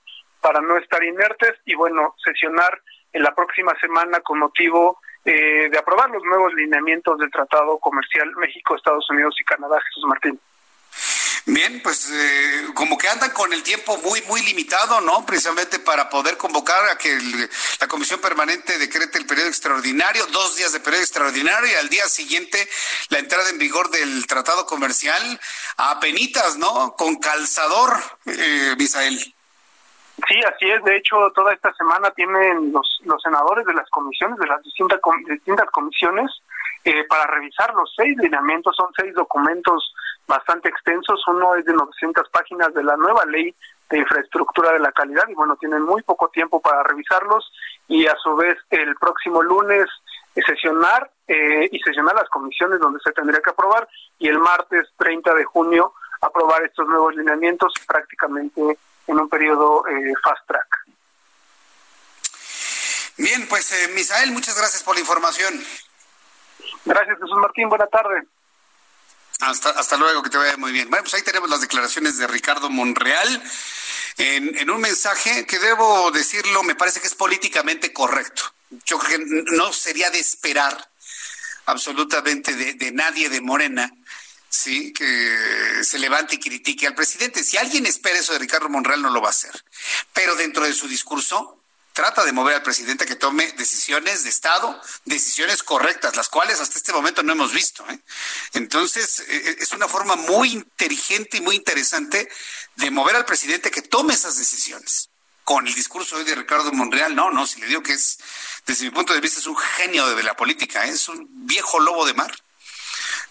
para no estar inertes y bueno, sesionar en la próxima semana con motivo eh, de aprobar los nuevos lineamientos del Tratado Comercial México, Estados Unidos y Canadá, Jesús Martín. Bien, pues eh, como que andan con el tiempo muy, muy limitado, ¿no? Precisamente para poder convocar a que la Comisión Permanente decrete el periodo extraordinario, dos días de periodo extraordinario y al día siguiente la entrada en vigor del tratado comercial a penitas, ¿no? Con calzador, eh, Misael. Sí, así es. De hecho, toda esta semana tienen los, los senadores de las comisiones, de las distintas, distintas comisiones, eh, para revisar los seis lineamientos. Son seis documentos bastante extensos. Uno es de 900 páginas de la nueva ley de infraestructura de la calidad y bueno, tienen muy poco tiempo para revisarlos y a su vez el próximo lunes sesionar eh, y sesionar las comisiones donde se tendría que aprobar y el martes 30 de junio aprobar estos nuevos lineamientos prácticamente en un periodo eh, fast track. Bien, pues eh, Misael, muchas gracias por la información. Gracias Jesús Martín, buena tarde. Hasta, hasta luego, que te vaya muy bien. Bueno, pues ahí tenemos las declaraciones de Ricardo Monreal. en, en un mensaje que debo decirlo, me parece que es políticamente correcto. Yo creo que no sería de esperar absolutamente de, de nadie de Morena sí, que se levante y critique al presidente. Si alguien espera eso de Ricardo Monreal, no lo va a hacer. Pero dentro de su discurso, trata de mover al presidente que tome decisiones de Estado, decisiones correctas, las cuales hasta este momento no hemos visto. ¿eh? Entonces, e, e, es una forma muy inteligente y muy interesante de mover al presidente que tome esas decisiones. Con el discurso hoy de Ricardo Monreal, no, no, si le digo que es, desde mi punto de vista, es un genio de la política, ¿eh? es un viejo lobo de mar.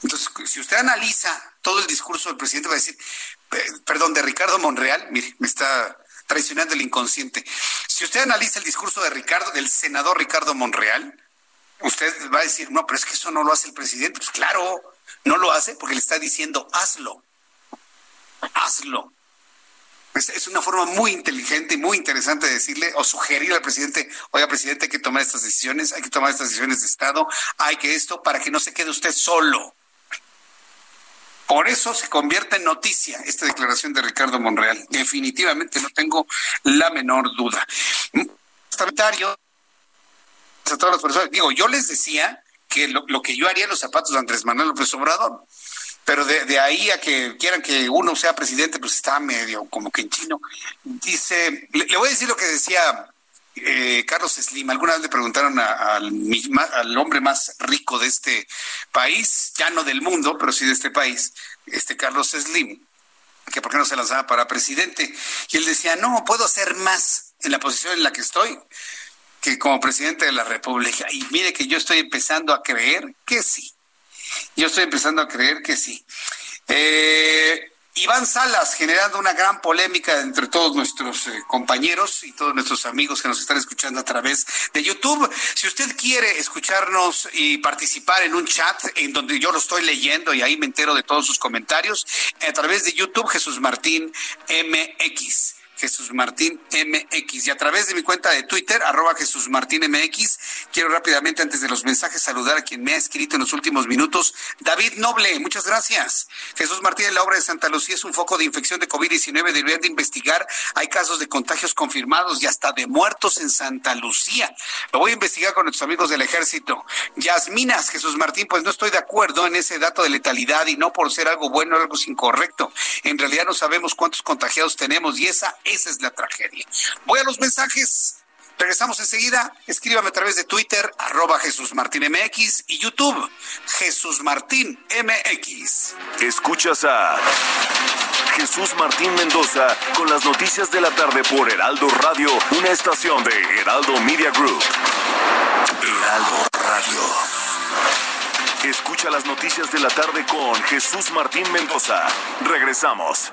Entonces, si usted analiza todo el discurso del presidente, va a decir, perdón, de Ricardo Monreal, mire, me está traicionando el inconsciente. Si usted analiza el discurso de Ricardo, del senador Ricardo Monreal, usted va a decir, no, pero es que eso no lo hace el presidente. Pues claro, no lo hace porque le está diciendo, hazlo, hazlo. Es, una forma muy inteligente y muy interesante de decirle o sugerir al presidente, oiga, presidente, hay que tomar estas decisiones, hay que tomar estas decisiones de Estado, hay que esto, para que no se quede usted solo. Por eso se convierte en noticia esta declaración de Ricardo Monreal. Definitivamente no tengo la menor duda. A todas las personas. Digo, yo les decía que lo, que yo haría en los zapatos de Andrés Manuel López Obrador, pero de, ahí a que quieran que uno sea presidente, pues está medio como que en chino. Dice, le voy a decir lo que decía eh, Carlos Slim, alguna vez le preguntaron al, hombre más rico de este país, ya no del mundo, pero sí de este país, este Carlos Slim, que por qué no se lanzaba para presidente. Y él decía, no, puedo hacer más en la posición en la que estoy que como presidente de la República. Y mire que yo estoy empezando a creer que sí. Yo estoy empezando a creer que sí. Eh, Iván Salas generando una gran polémica entre todos nuestros eh, compañeros y todos nuestros amigos que nos están escuchando a través de YouTube. Si usted quiere escucharnos y participar en un chat en donde yo lo estoy leyendo y ahí me entero de todos sus comentarios, a través de YouTube Jesús Martín MX. Jesús Martín MX. Y a través de mi cuenta de Twitter, arroba Jesús Martín MX, quiero rápidamente, antes de los mensajes, saludar a quien me ha escrito en los últimos minutos. David Noble, muchas gracias. Jesús Martín, en la obra de Santa Lucía es un foco de infección de COVID-19. Deberían de investigar. Hay casos de contagios confirmados y hasta de muertos en Santa Lucía. Lo voy a investigar con nuestros amigos del ejército. Yasminas, Jesús Martín, pues no estoy de acuerdo en ese dato de letalidad y no por ser algo bueno o algo incorrecto. En realidad no sabemos cuántos contagiados tenemos y esa esa es la tragedia. Voy a los mensajes. Regresamos enseguida. Escríbame a través de Twitter, arroba Jesús Martín MX y YouTube, Jesús Martín MX. Escuchas a Jesús Martín Mendoza con las noticias de la tarde por Heraldo Radio, una estación de Heraldo Media Group. Heraldo Radio. Escucha las noticias de la tarde con Jesús Martín Mendoza. Regresamos.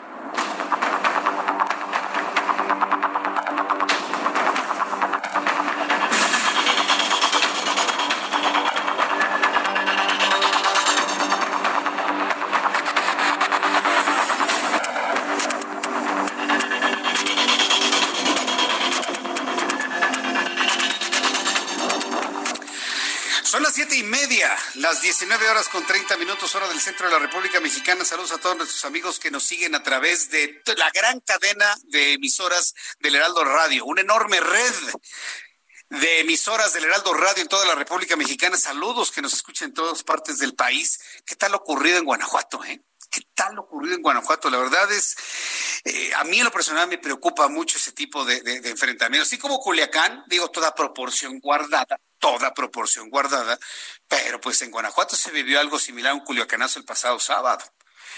Las 19 horas con 30 minutos, hora del centro de la República Mexicana. Saludos a todos nuestros amigos que nos siguen a través de la gran cadena de emisoras del Heraldo Radio, una enorme red de emisoras del Heraldo Radio en toda la República Mexicana. Saludos que nos escuchen en todas partes del país. ¿Qué tal ocurrido en Guanajuato, eh? ¿Qué tal ocurrido en Guanajuato? La verdad es, eh, a mí en lo personal me preocupa mucho ese tipo de, de enfrentamientos. Así como Culiacán, digo, toda proporción guardada, toda proporción guardada, pero pues en Guanajuato se vivió algo similar a un culiacanazo el pasado sábado.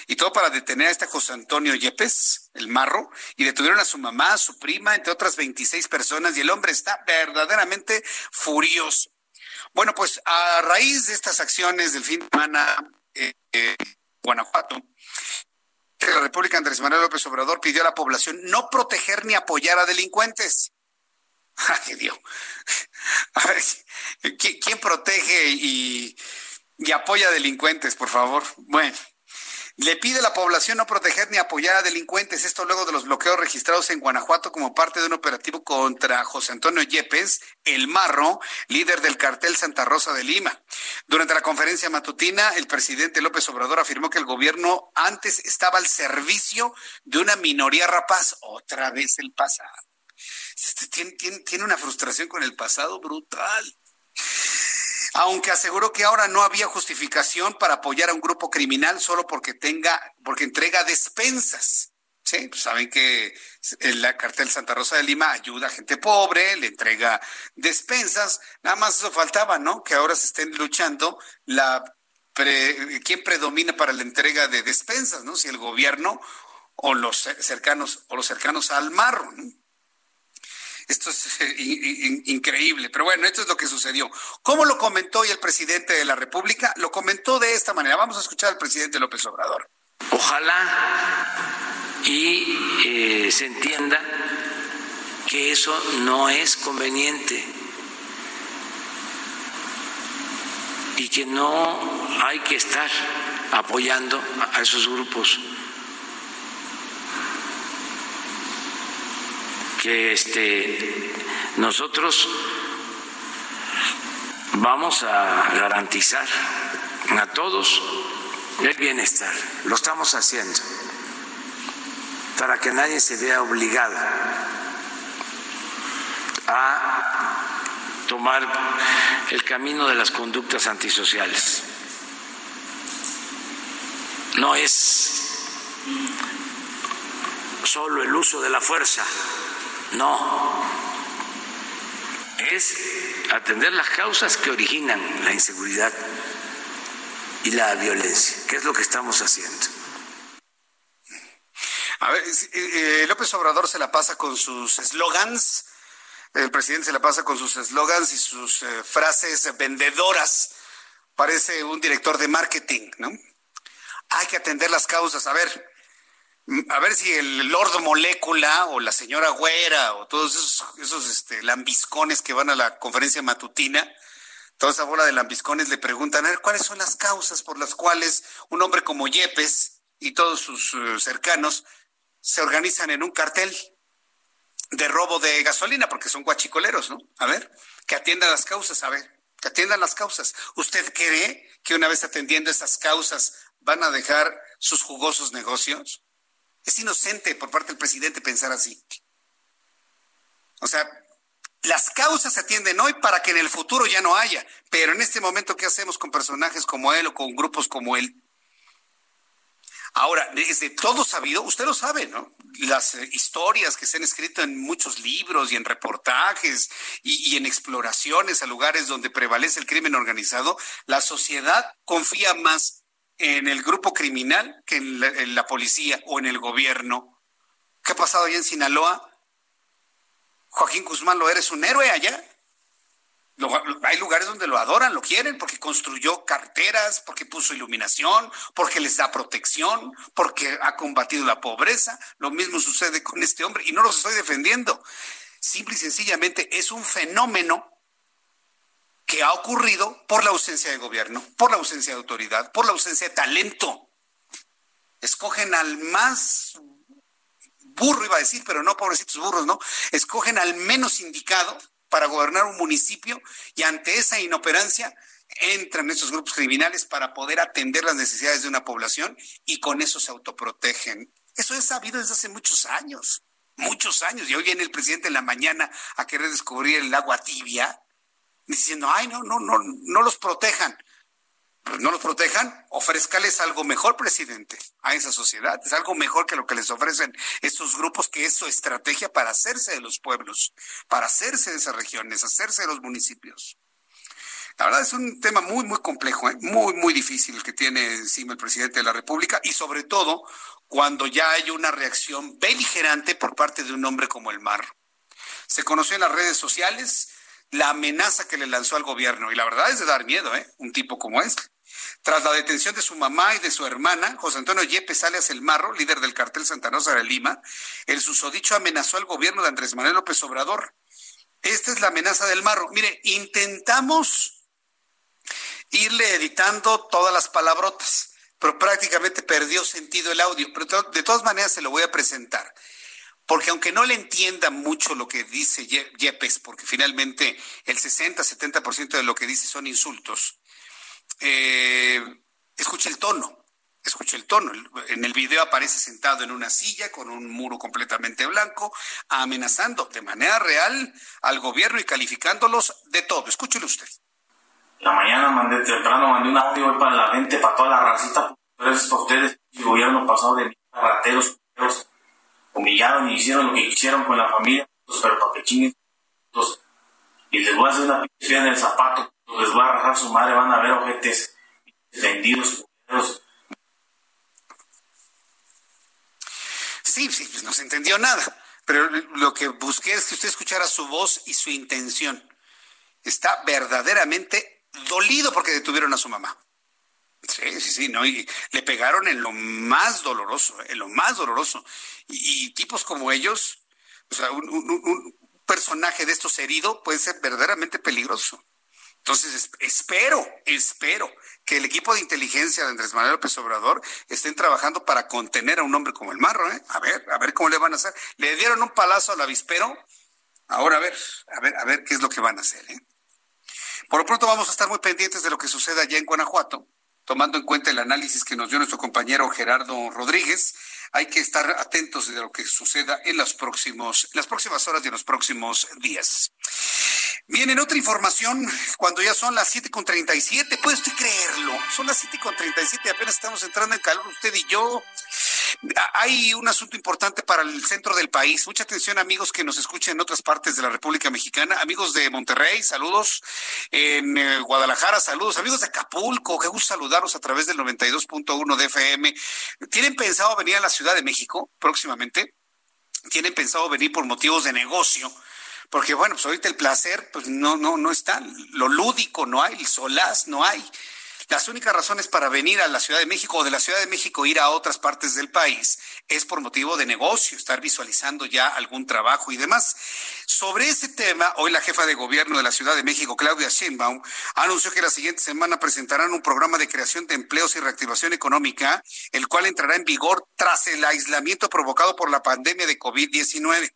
Y todo para detener a este José Antonio Yepes, el marro, y detuvieron a su mamá, a su prima, entre otras 26 personas, y el hombre está verdaderamente furioso. Bueno, pues a raíz de estas acciones del fin de semana en eh, Guanajuato, la República Andrés Manuel López Obrador pidió a la población no proteger ni apoyar a delincuentes. [LAUGHS] Ay, Dios. ¿Quién protege y, y apoya a delincuentes, por favor? Bueno, Le pide a la población no proteger ni apoyar a delincuentes. Esto luego de los bloqueos registrados en Guanajuato como parte de un operativo contra José Antonio Yepes, el Marro, líder del cartel Santa Rosa de Lima. Durante la conferencia matutina, el presidente López Obrador afirmó que el gobierno antes estaba al servicio de una minoría rapaz. Otra vez el pasado. Tiene, tiene una frustración con el pasado brutal aunque aseguró que ahora no había justificación para apoyar a un grupo criminal solo porque tenga, porque entrega despensas. Sí, pues saben que la cartel Santa Rosa de Lima ayuda a gente pobre, le entrega despensas, nada más eso faltaba, ¿no? Que ahora se estén luchando la quién predomina para la entrega de despensas, ¿no? Si el gobierno o los cercanos o los cercanos al marro, ¿no? Esto es eh, increíble, pero bueno, esto es lo que sucedió. ¿Cómo lo comentó hoy el presidente de la República? Lo comentó de esta manera. Vamos a escuchar al presidente López Obrador. Ojalá y eh, se entienda que eso no es conveniente y que no hay que estar apoyando a esos grupos que este, nosotros vamos a garantizar a todos el bienestar. Lo estamos haciendo para que nadie se vea obligado a tomar el camino de las conductas antisociales. No es solo el uso de la fuerza no, es atender las causas que originan la inseguridad y la violencia, que es lo que estamos haciendo. A ver, eh, eh, López Obrador se la pasa con sus eslogans, el presidente se la pasa con sus eslogans y sus eh, frases vendedoras. Parece un director de marketing, ¿no? Hay que atender las causas. A ver, a ver si el Lord Molécula o la señora Güera o todos esos, esos este, lambiscones que van a la conferencia matutina, toda esa bola de lambiscones le preguntan a ver cuáles son las causas por las cuales un hombre como Yepes y todos sus eh, cercanos se organizan en un cartel de robo de gasolina, porque son guachicoleros, ¿no? A ver, que atiendan las causas, a ver, que atiendan las causas. ¿Usted cree que una vez atendiendo esas causas van a dejar sus jugosos negocios? Es inocente por parte del presidente pensar así. O sea, las causas se atienden hoy para que en el futuro ya no haya, pero en este momento, ¿qué hacemos con personajes como él o con grupos como él? Ahora, desde todo sabido, usted lo sabe, ¿no? Las eh, historias que se han escrito en muchos libros y en reportajes y, y, en exploraciones a lugares donde prevalece el crimen organizado, la sociedad confía más en el grupo criminal que en la, policía o en el gobierno. ¿Qué ha pasado allá en Sinaloa? Joaquín Guzmán, ¿lo eres un héroe allá? hay lugares donde lo adoran, lo quieren, porque construyó carteras, porque puso iluminación, porque les da protección, porque ha combatido la pobreza. Lo mismo sucede con este hombre y no los estoy defendiendo. Simple y sencillamente es un fenómeno que ha ocurrido por la ausencia de gobierno, por la ausencia de autoridad, por la ausencia de talento. Escogen al más burro, iba a decir, pero no, pobrecitos burros, ¿no? Escogen al menos indicado para gobernar un municipio y ante esa inoperancia entran esos grupos criminales para poder atender las necesidades de una población y con eso se autoprotegen. Eso es sabido desde hace muchos años, muchos años. Y hoy viene el presidente en la mañana a querer descubrir el agua tibia diciendo, ay, no, no, no, no los protejan. Pues no los protejan, ofrézcales algo mejor, presidente, a esa sociedad. Es algo mejor que lo que les ofrecen estos grupos, que es su estrategia para hacerse de los pueblos, para hacerse de esas regiones, hacerse de los municipios. La verdad es un tema muy, muy complejo, ¿eh? muy, muy difícil el que tiene encima el presidente de la República y sobre todo cuando ya hay una reacción beligerante por parte de un hombre como el Mar. Se conoció en las redes sociales la amenaza que le lanzó al gobierno. Y la verdad es de dar miedo, ¿eh? Un tipo como este. Tras la detención de su mamá y de su hermana, José Antonio Yepes alias El Marro, líder del cartel Santa Rosa de Lima, el susodicho amenazó al gobierno de Andrés Manuel López Obrador. Esta es la amenaza del Marro. Mire, intentamos irle editando todas las palabrotas, pero prácticamente perdió sentido el audio. Pero de todas maneras se lo voy a presentar. Porque aunque no le entienda mucho lo que dice Yepes, porque finalmente el 60-70% de lo que dice son insultos, eh, escuche el tono escuche el tono. En el video aparece sentado en una silla con un muro completamente blanco, amenazando de manera real al gobierno y calificándolos de todo. Escúchelo usted. La mañana mandé temprano, mandé un audio para la gente, para toda la racita. Gracias a ustedes, el gobierno pasado de rateros, humillaron y hicieron lo que quisieron con la familia, pero para que Y les voy a hacer una pinche en el zapato, les voy a rajar su madre, van a ver ojetes vendidos, Sí, sí, pues no se entendió nada. Pero lo que busqué es que usted escuchara su voz y su intención. Está verdaderamente dolido porque detuvieron a su mamá. Sí, sí, sí, ¿no? Y le pegaron en lo más doloroso, en lo más doloroso. Y, tipos como ellos, o sea, un, personaje de estos herido puede ser verdaderamente peligroso. Entonces, espero, espero que el equipo de inteligencia de Andrés Manuel López Obrador estén trabajando para contener a un hombre como el Marro, ¿eh? A ver, a ver cómo le van a hacer. Le dieron un palazo al avispero. Ahora a ver, a ver, a ver qué es lo que van a hacer, ¿eh? Por lo pronto vamos a estar muy pendientes de lo que suceda allá en Guanajuato, tomando en cuenta el análisis que nos dio nuestro compañero Gerardo Rodríguez. Hay que estar atentos de lo que suceda en los próximos, las próximas horas y en los próximos días. Bien, en otra información, cuando ya son las 7.37, ¿puede usted creerlo? Son las 7.37, apenas estamos entrando en calor usted y yo. Hay un asunto importante para el centro del país. Mucha atención, amigos que nos escuchan en otras partes de la República Mexicana. Amigos de Monterrey, saludos. En eh, Guadalajara, saludos. Amigos de Acapulco, qué gusto saludarlos a través del 92.1 de FM. ¿Tienen pensado venir a la Ciudad de México próximamente? ¿Tienen pensado venir por motivos de negocio? Porque bueno, pues ahorita el placer, pues no, no, no está. Lo lúdico no hay, el solaz no hay. Las únicas razones para venir a la Ciudad de México o de la Ciudad de México ir a otras partes del país es por motivo de negocio, estar visualizando ya algún trabajo y demás. Sobre ese tema, hoy la jefa de gobierno de la Ciudad de México, Claudia Sheinbaum, anunció que la siguiente semana presentarán un programa de creación de empleos y reactivación económica, el cual entrará en vigor tras el aislamiento provocado por la pandemia de COVID-19.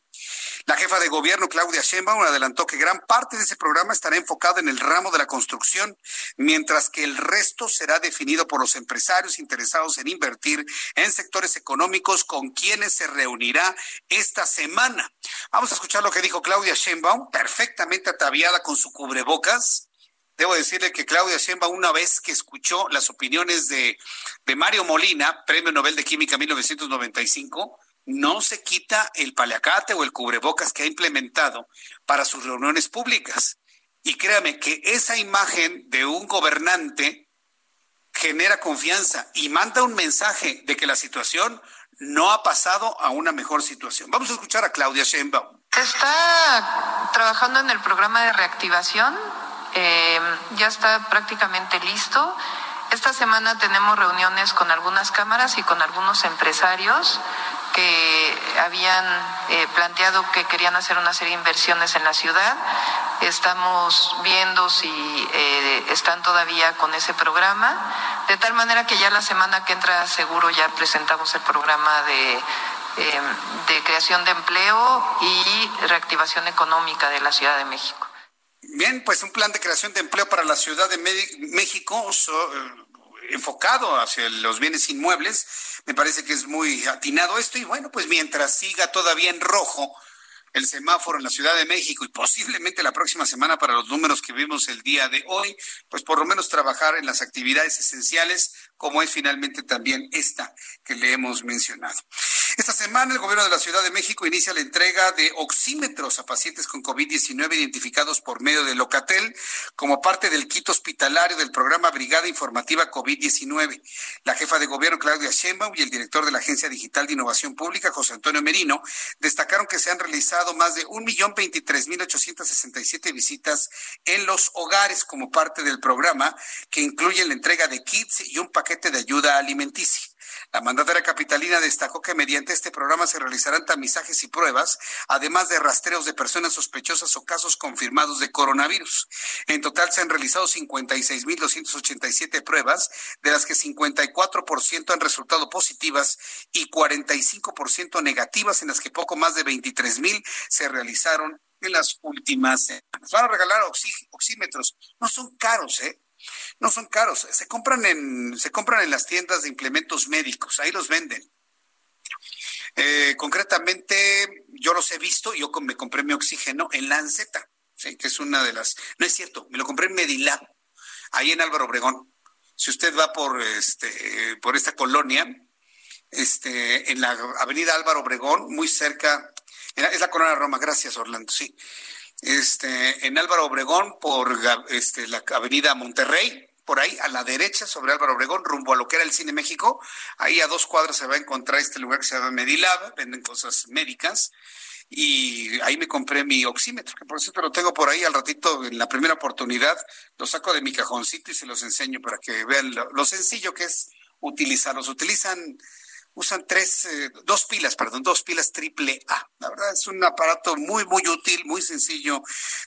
La jefa de gobierno, Claudia Sheinbaum, adelantó que gran parte de ese programa estará enfocado en el ramo de la construcción, mientras que el resto será definido por los empresarios interesados en invertir en sectores económicos con quienes se reunirá esta semana. Vamos a escuchar lo que dijo Claudia Sheinbaum, perfectamente ataviada con su cubrebocas. Debo decirle que Claudia Sheinbaum, una vez que escuchó las opiniones de, de Mario Molina, Premio Nobel de Química 1995, no se quita el paliacate o el cubrebocas que ha implementado para sus reuniones públicas. Y créame que esa imagen de un gobernante genera confianza y manda un mensaje de que la situación no ha pasado a una mejor situación. Vamos a escuchar a Claudia Sheinbaum. Está trabajando en el programa de reactivación, eh, ya está prácticamente listo. Esta semana tenemos reuniones con algunas cámaras y con algunos empresarios que habían eh, planteado que querían hacer una serie de inversiones en la ciudad. Estamos viendo si eh, están todavía con ese programa, de tal manera que ya la semana que entra seguro ya presentamos el programa eh, de creación de empleo y reactivación económica de la Ciudad de México. Bien, pues un plan de creación de empleo para la Ciudad de México enfocado hacia los bienes inmuebles me parece que es muy atinado esto y bueno, pues mientras siga todavía en rojo el semáforo en la Ciudad de México y posiblemente la próxima semana para los números que vimos el día de hoy, pues por lo menos trabajar en las actividades esenciales como es finalmente también esta que le hemos mencionado. Esta semana el gobierno de la Ciudad de México inicia la entrega de oxímetros a pacientes con COVID-19 identificados por medio de Locatel como parte del kit hospitalario del programa Brigada Informativa COVID-19. La jefa de gobierno Claudia Sheinbaum y el director de la Agencia Digital de Innovación Pública José Antonio Merino destacaron que se han realizado más de 1.023.867 visitas en los hogares como parte del programa que incluye la entrega de kits y un paquete de ayuda alimenticia. La mandataria capitalina destacó que mediante este programa se realizarán tamizajes y pruebas, además de rastreos de personas sospechosas o casos confirmados de coronavirus. En total se han realizado 56.287 pruebas, de las que 54% han resultado positivas y 45% negativas, en las que poco más de 23.000 se realizaron en las últimas semanas. Van a regalar oxímetros. No son caros, ¿eh? No son caros, se compran en, se compran en las tiendas de implementos médicos, ahí los venden. Eh, concretamente, yo los he visto, yo me compré mi oxígeno en Lanceta, ¿sí? que es una de las, no es cierto, me lo compré en Medilab, ahí en Álvaro Obregón. Si usted va por este, por esta colonia, este, en la avenida Álvaro Obregón, muy cerca, es la colonia Roma, gracias Orlando, sí este, en Álvaro Obregón por este, la avenida Monterrey, por ahí a la derecha sobre Álvaro Obregón, rumbo a lo que era el Cine México. Ahí a dos cuadras se va a encontrar este lugar que se llama Medilab, venden cosas médicas. Y ahí me compré mi oxímetro, que por cierto lo tengo por ahí al ratito, en la primera oportunidad, lo saco de mi cajoncito y se los enseño para que vean lo, lo sencillo que es utilizarlos. Utilizan usan tres, eh, dos pilas, perdón, dos pilas triple A. La verdad es un aparato muy, muy útil, muy sencillo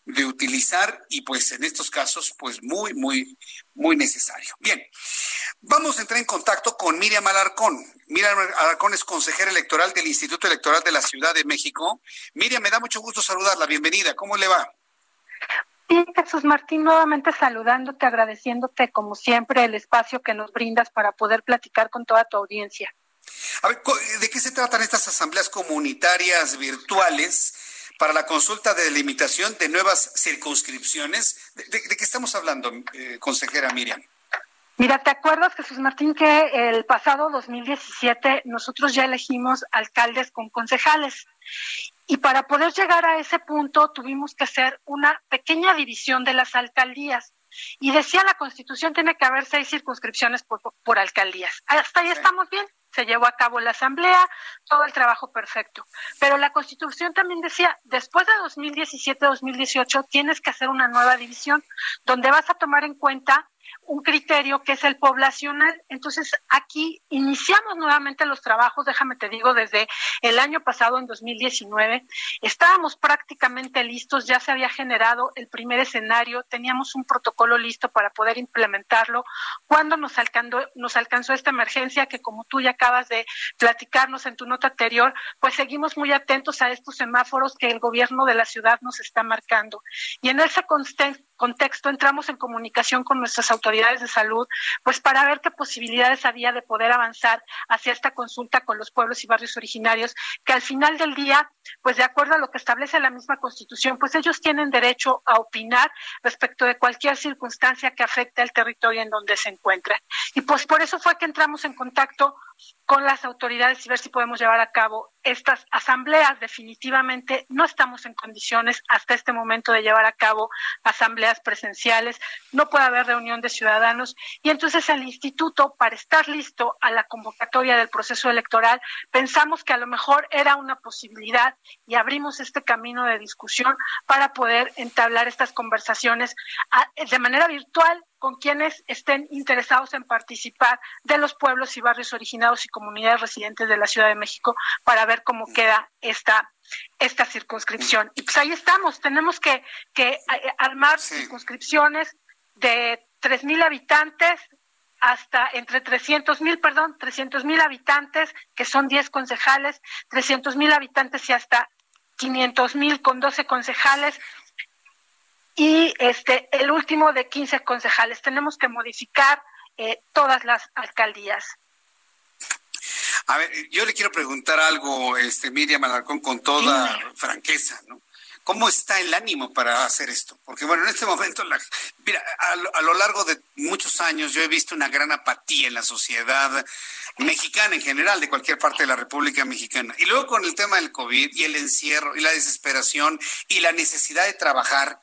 de utilizar y pues en estos casos, pues muy, muy, muy necesario. Bien, vamos a entrar en contacto con Miriam Alarcón. Miriam Alarcón es consejera electoral del Instituto Electoral de la Ciudad de México. Miriam, me da mucho gusto saludarla. Bienvenida. ¿Cómo le va? Bien, Jesús Martín, nuevamente saludándote, agradeciéndote como siempre el espacio que nos brindas para poder platicar con toda tu audiencia. A ver, ¿de qué se tratan estas asambleas comunitarias virtuales para la consulta de delimitación de nuevas circunscripciones? ¿De, qué estamos hablando, eh, consejera Miriam? Mira, ¿te acuerdas, Jesús Martín, que el pasado 2017 nosotros ya elegimos alcaldes con concejales? Y para poder llegar a ese punto tuvimos que hacer una pequeña división de las alcaldías. Y decía la Constitución tiene que haber seis circunscripciones por, por alcaldías. Hasta ahí estamos bien se llevó a cabo la asamblea, todo el trabajo perfecto. Pero la Constitución también decía, después de 2017-2018 tienes que hacer una nueva división donde vas a tomar en cuenta un criterio que es el poblacional. Entonces, aquí iniciamos nuevamente los trabajos, déjame te digo, desde el año pasado, en 2019, estábamos prácticamente listos, ya se había generado el primer escenario, teníamos un protocolo listo para poder implementarlo. Cuando nos alcanzó, nos alcanzó esta emergencia, que como tú ya acabas de platicarnos en tu nota anterior, pues seguimos muy atentos a estos semáforos que el gobierno de la ciudad nos está marcando. Y en ese contexto entramos en comunicación con nuestras autoridades de salud, pues para ver qué posibilidades había de poder avanzar hacia esta consulta con los pueblos y barrios originarios, que al final del día, pues de acuerdo a lo que establece la misma Constitución, pues ellos tienen derecho a opinar respecto de cualquier circunstancia que afecte al territorio en donde se encuentran. Y pues por eso fue que entramos en contacto con las autoridades y ver si podemos llevar a cabo estas asambleas. Definitivamente no estamos en condiciones hasta este momento de llevar a cabo asambleas presenciales, no puede haber reunión de ciudadanos y entonces el instituto, para estar listo a la convocatoria del proceso electoral, pensamos que a lo mejor era una posibilidad y abrimos este camino de discusión para poder entablar estas conversaciones ah, de manera virtual con quienes estén interesados en participar de los pueblos y barrios originados y comunidades residentes de la Ciudad de México para ver cómo queda esta esta circunscripción. Y pues ahí estamos, tenemos que, que eh, armar circunscripciones de tres mil habitantes hasta entre 300 mil, perdón, 300 mil habitantes, que son 10 concejales, 300 mil habitantes y hasta 500 mil con 12 concejales, y este el último de 15 concejales. Tenemos que modificar eh, todas las alcaldías. A ver, yo le quiero preguntar algo, este Miriam Alarcón, con toda franqueza, ¿no? ¿Cómo está el ánimo para hacer esto? Porque bueno, en este momento, la, mira, a, a, lo largo de muchos años yo he visto una gran apatía en la sociedad mexicana en general, de cualquier parte de la República Mexicana. Y luego con el tema del COVID y el encierro y la desesperación y la necesidad de trabajar,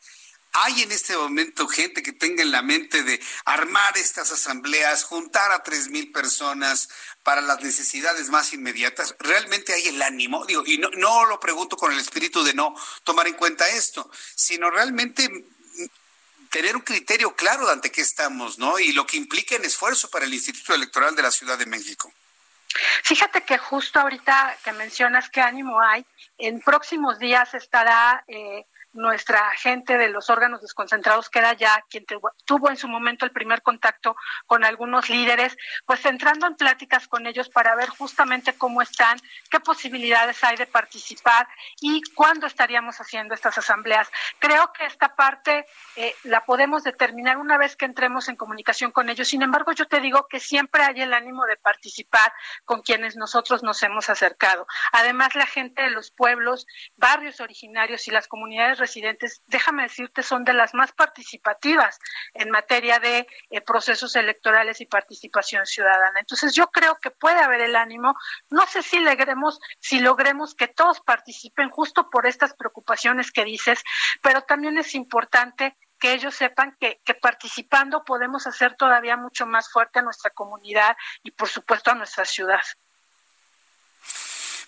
¿Hay en este momento gente que tenga en la mente de armar estas asambleas, juntar a tres mil personas para las necesidades más inmediatas? ¿Realmente hay el ánimo? Digo, y no, lo pregunto con el espíritu de no tomar en cuenta esto, sino realmente tener un criterio claro de ante qué estamos, ¿no? Y lo que implica en esfuerzo para el Instituto Electoral de la Ciudad de México. Fíjate que justo ahorita que mencionas qué ánimo hay, en próximos días estará eh, nuestra gente de los órganos desconcentrados, que ya quien tuvo en su momento el primer contacto con algunos líderes, pues entrando en pláticas con ellos para ver justamente cómo están, qué posibilidades hay de participar y cuándo estaríamos haciendo estas asambleas. Creo que esta parte eh, la podemos determinar una vez que entremos en comunicación con ellos. Sin embargo, yo te digo que siempre hay el ánimo de participar con quienes nosotros nos hemos acercado. Además, la gente de los pueblos, barrios originarios y las comunidades residentes, déjame decirte, son de las más participativas en materia de eh, procesos electorales y participación ciudadana. Entonces yo creo que puede haber el ánimo, no sé si logremos, si logremos que todos participen justo por estas preocupaciones que dices, pero también es importante que ellos sepan que, que, participando podemos hacer todavía mucho más fuerte a nuestra comunidad y por supuesto a nuestra ciudad.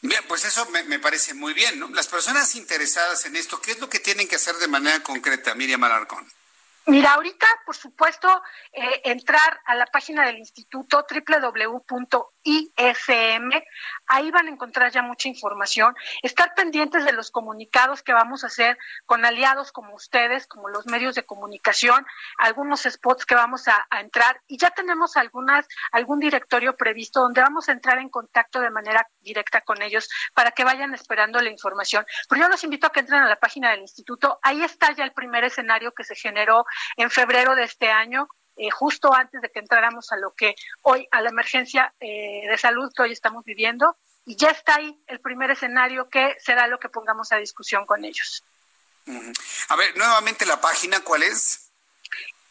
Bien, pues eso me, parece muy bien, ¿no? Las personas interesadas en esto, ¿qué es lo que tienen que hacer de manera concreta, Miriam Alarcón? Mira, ahorita, por supuesto, eh, entrar a la página del instituto www.ism, ahí van a encontrar ya mucha información, estar pendientes de los comunicados que vamos a hacer con aliados como ustedes, como los medios de comunicación, algunos spots que vamos a, a entrar. Y ya tenemos algunas, algún directorio previsto donde vamos a entrar en contacto de manera directa con ellos para que vayan esperando la información. Pero yo los invito a que entren a la página del instituto, ahí está ya el primer escenario que se generó en febrero de este año, eh, justo antes de que entráramos a lo que hoy, a la emergencia eh, de salud que hoy estamos viviendo, y ya está ahí el primer escenario que será lo que pongamos a discusión con ellos. A ver, nuevamente la página, ¿cuál es?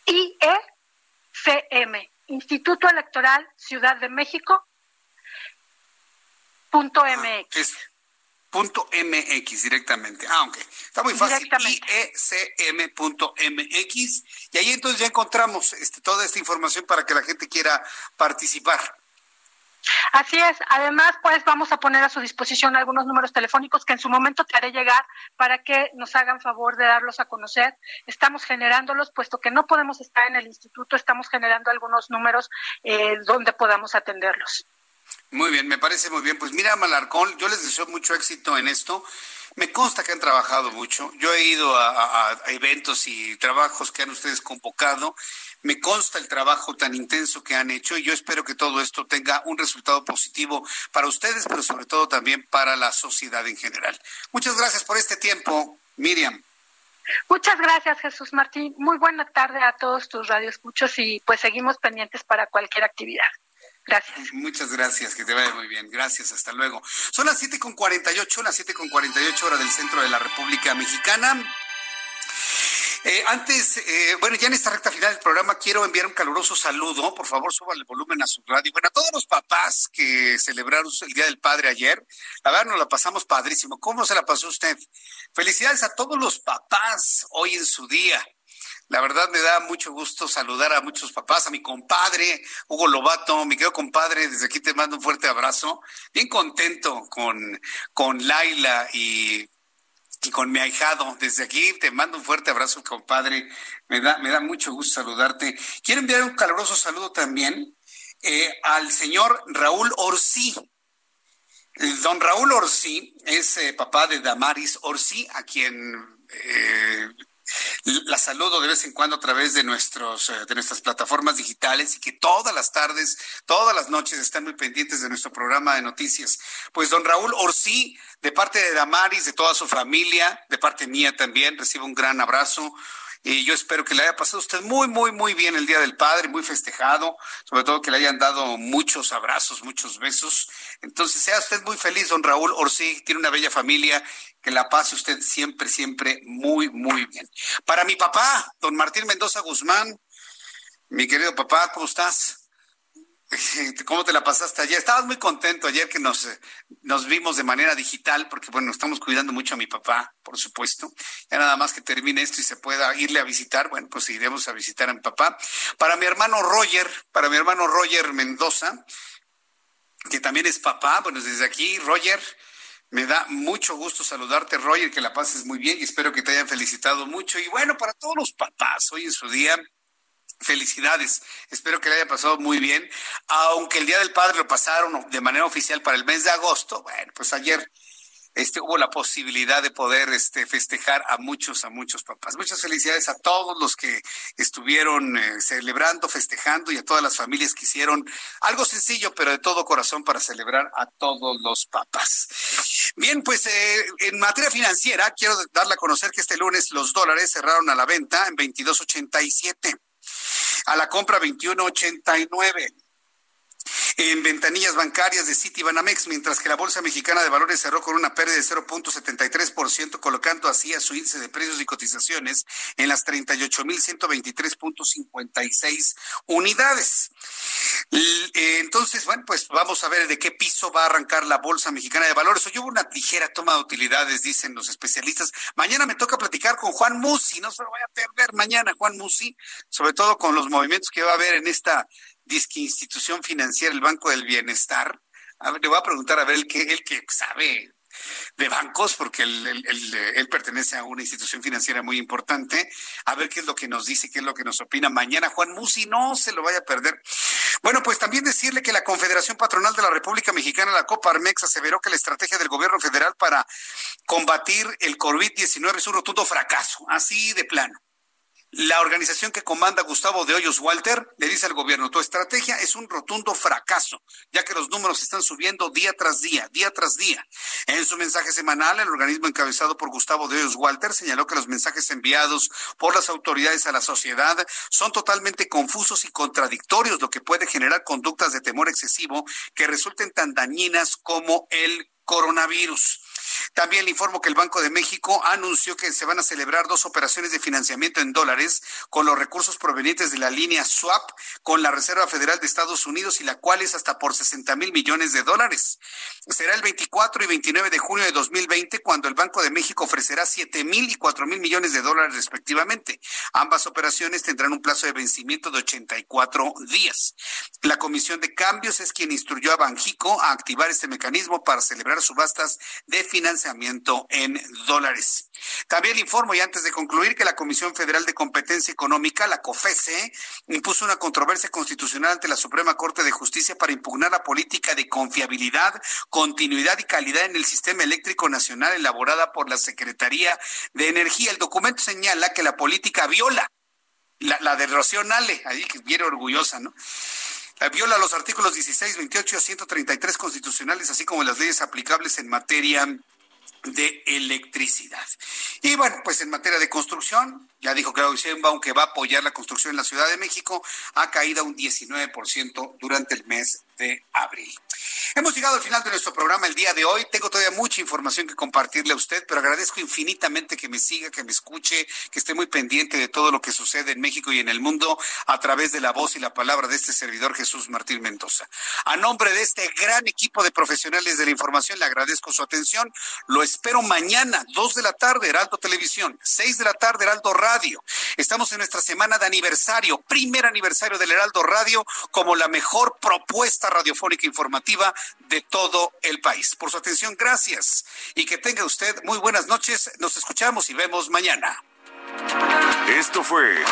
IECM, Instituto Electoral Ciudad de México. Punto MX. Punto MX directamente. Ah, ok. Está muy fácil. IECM.mx. Y ahí entonces ya encontramos este, toda esta información para que la gente quiera participar. Así es. Además, pues vamos a poner a su disposición algunos números telefónicos que en su momento te haré llegar para que nos hagan favor de darlos a conocer. Estamos generándolos, puesto que no podemos estar en el instituto, estamos generando algunos números eh, donde podamos atenderlos. Muy bien, me parece muy bien. Pues mira, Malarcón, yo les deseo mucho éxito en esto. Me consta que han trabajado mucho. Yo he ido a, eventos y trabajos que han ustedes convocado. Me consta el trabajo tan intenso que han hecho y yo espero que todo esto tenga un resultado positivo para ustedes, pero sobre todo también para la sociedad en general. Muchas gracias por este tiempo, Miriam. Muchas gracias, Jesús Martín. Muy buena tarde a todos tus radioescuchos y pues seguimos pendientes para cualquier actividad. Gracias. Muchas gracias, que te vaya muy bien. Gracias, hasta luego. Son las siete con 48, las siete con 48 horas del centro de la República Mexicana. Eh, antes, eh, bueno, ya en esta recta final del programa quiero enviar un caluroso saludo. Por favor, suba el volumen a su radio. Bueno, a todos los papás que celebraron el Día del Padre ayer, la verdad nos la pasamos padrísimo. ¿Cómo se la pasó usted? Felicidades a todos los papás hoy en su día. La verdad me da mucho gusto saludar a muchos papás, a mi compadre Hugo Lobato, mi querido compadre, desde aquí te mando un fuerte abrazo. Bien contento con, con Laila y, y con mi ahijado. Desde aquí te mando un fuerte abrazo, compadre. Me da, me da mucho gusto saludarte. Quiero enviar un caluroso saludo también eh, al señor Raúl Orsí. Don Raúl Orsí es eh, papá de Damaris Orsí, a quien eh, la saludo de vez en cuando a través de, nuestros, eh, de nuestras plataformas digitales y que todas las tardes, todas las noches están muy pendientes de nuestro programa de noticias. Pues don Raúl Orsí, de parte de Damaris, de toda su familia, de parte mía también, recibe un gran abrazo. Y yo espero que le haya pasado usted muy, muy, muy bien el Día del Padre, muy festejado, sobre todo que le hayan dado muchos abrazos, muchos besos. Entonces, sea usted muy feliz, don Raúl Orsí, tiene una bella familia que la pase usted siempre, siempre muy, muy bien. Para mi papá, don Martín Mendoza Guzmán, mi querido papá, ¿cómo estás? [LAUGHS] ¿Cómo te la pasaste ayer? Estabas muy contento ayer que nos, nos vimos de manera digital, porque bueno, estamos cuidando mucho a mi papá, por supuesto. Ya nada más que termine esto y se pueda irle a visitar, bueno, pues iremos a visitar a mi papá. Para mi hermano Roger, para mi hermano Roger Mendoza, que también es papá, bueno, desde aquí, Roger, me da mucho gusto saludarte, Roger, que la pases muy bien y espero que te hayan felicitado mucho. Y bueno, para todos los papás, hoy en su día, Felicidades. Espero que le haya pasado muy bien. Aunque el Día del Padre lo pasaron de manera oficial para el mes de agosto, bueno, pues ayer este, hubo la posibilidad de poder este, festejar a muchos, a muchos papás. Muchas felicidades a todos los que estuvieron eh, celebrando, festejando y a todas las familias que hicieron algo sencillo, pero de todo corazón para celebrar a todos los papás. Bien, pues eh, en materia financiera, quiero darle a conocer que este lunes los dólares cerraron a la venta en 22.87, a la compra 21.89 en ventanillas bancarias de Citibanamex, mientras que la Bolsa Mexicana de Valores cerró con una pérdida de 0.73%, colocando así a su índice de precios y cotizaciones en las 38.123.56 unidades. Eh, entonces, bueno, pues vamos a ver de qué piso va a arrancar la Bolsa Mexicana de Valores. Hoy hubo una ligera toma de utilidades, dicen los especialistas. Mañana me toca platicar con Juan Musi, no se lo voy a perder mañana, Juan Musi, sobre todo con los movimientos que va a haber en esta disque institución financiera, el Banco del Bienestar. le voy a preguntar a ver el que, el que sabe de bancos, porque él, pertenece a una institución financiera muy importante, a ver qué es lo que nos dice, qué es lo que nos opina mañana. Juan Musi, no se lo vaya a perder. Bueno, pues también decirle que la Confederación Patronal de la República Mexicana, la Coparmex, aseveró que la estrategia del gobierno federal para combatir el COVID-19 es un rotundo fracaso, así de plano. La organización que comanda Gustavo de Hoyos Walter le dice al gobierno, tu estrategia es un rotundo fracaso, ya que los números están subiendo día tras día, día tras día. En su mensaje semanal, el organismo encabezado por Gustavo de Hoyos Walter señaló que los mensajes enviados por las autoridades a la sociedad son totalmente confusos y contradictorios, lo que puede generar conductas de temor excesivo que resulten tan dañinas como el coronavirus. También le informo que el Banco de México anunció que se van a celebrar dos operaciones de financiamiento en dólares con los recursos provenientes de la línea SWAP con la Reserva Federal de Estados Unidos y la cual es hasta por 60 mil millones de dólares. Será el 24 y 29 de junio de 2020 cuando el Banco de México ofrecerá 7 mil y 4 mil millones de dólares respectivamente. Ambas operaciones tendrán un plazo de vencimiento de 84 días. La Comisión de Cambios es quien instruyó a Banjico a activar este mecanismo para celebrar subastas de financiamiento financiamiento en dólares. También informo, y antes de concluir, que la Comisión Federal de Competencia Económica, la COFESE, impuso una controversia constitucional ante la Suprema Corte de Justicia para impugnar la política de confiabilidad, continuidad y calidad en el sistema eléctrico nacional elaborada por la Secretaría de Energía. El documento señala que la política viola la, la de Rocío ahí que viene orgullosa, ¿no? viola los artículos 16, 28 y 133 constitucionales, así como las leyes aplicables en materia de electricidad. Y bueno, pues en materia de construcción, ya dijo Claudio Sheinbaum que va a apoyar la construcción en la Ciudad de México, ha caído un 19% durante el mes de abril. Hemos llegado al final de nuestro programa el día de hoy. Tengo todavía mucha información que compartirle a usted, pero agradezco infinitamente que me siga, que me escuche, que esté muy pendiente de todo lo que sucede en México y en el mundo a través de la voz y la palabra de este servidor Jesús Martín Mendoza. A nombre de este gran equipo de profesionales de la información, le agradezco su atención. Lo espero mañana, 2 de la tarde, Heraldo Televisión, 6 de la tarde, Heraldo Estamos en nuestra semana de aniversario, primer aniversario del Heraldo Radio como la mejor propuesta radiofónica informativa de todo el país. Por su atención, gracias y que tenga usted muy buenas noches. Nos escuchamos y vemos mañana. Esto fue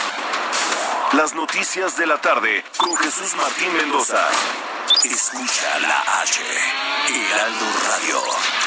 Las Noticias de la Tarde con Jesús Martín Mendoza. Escucha la H, Heraldo Radio.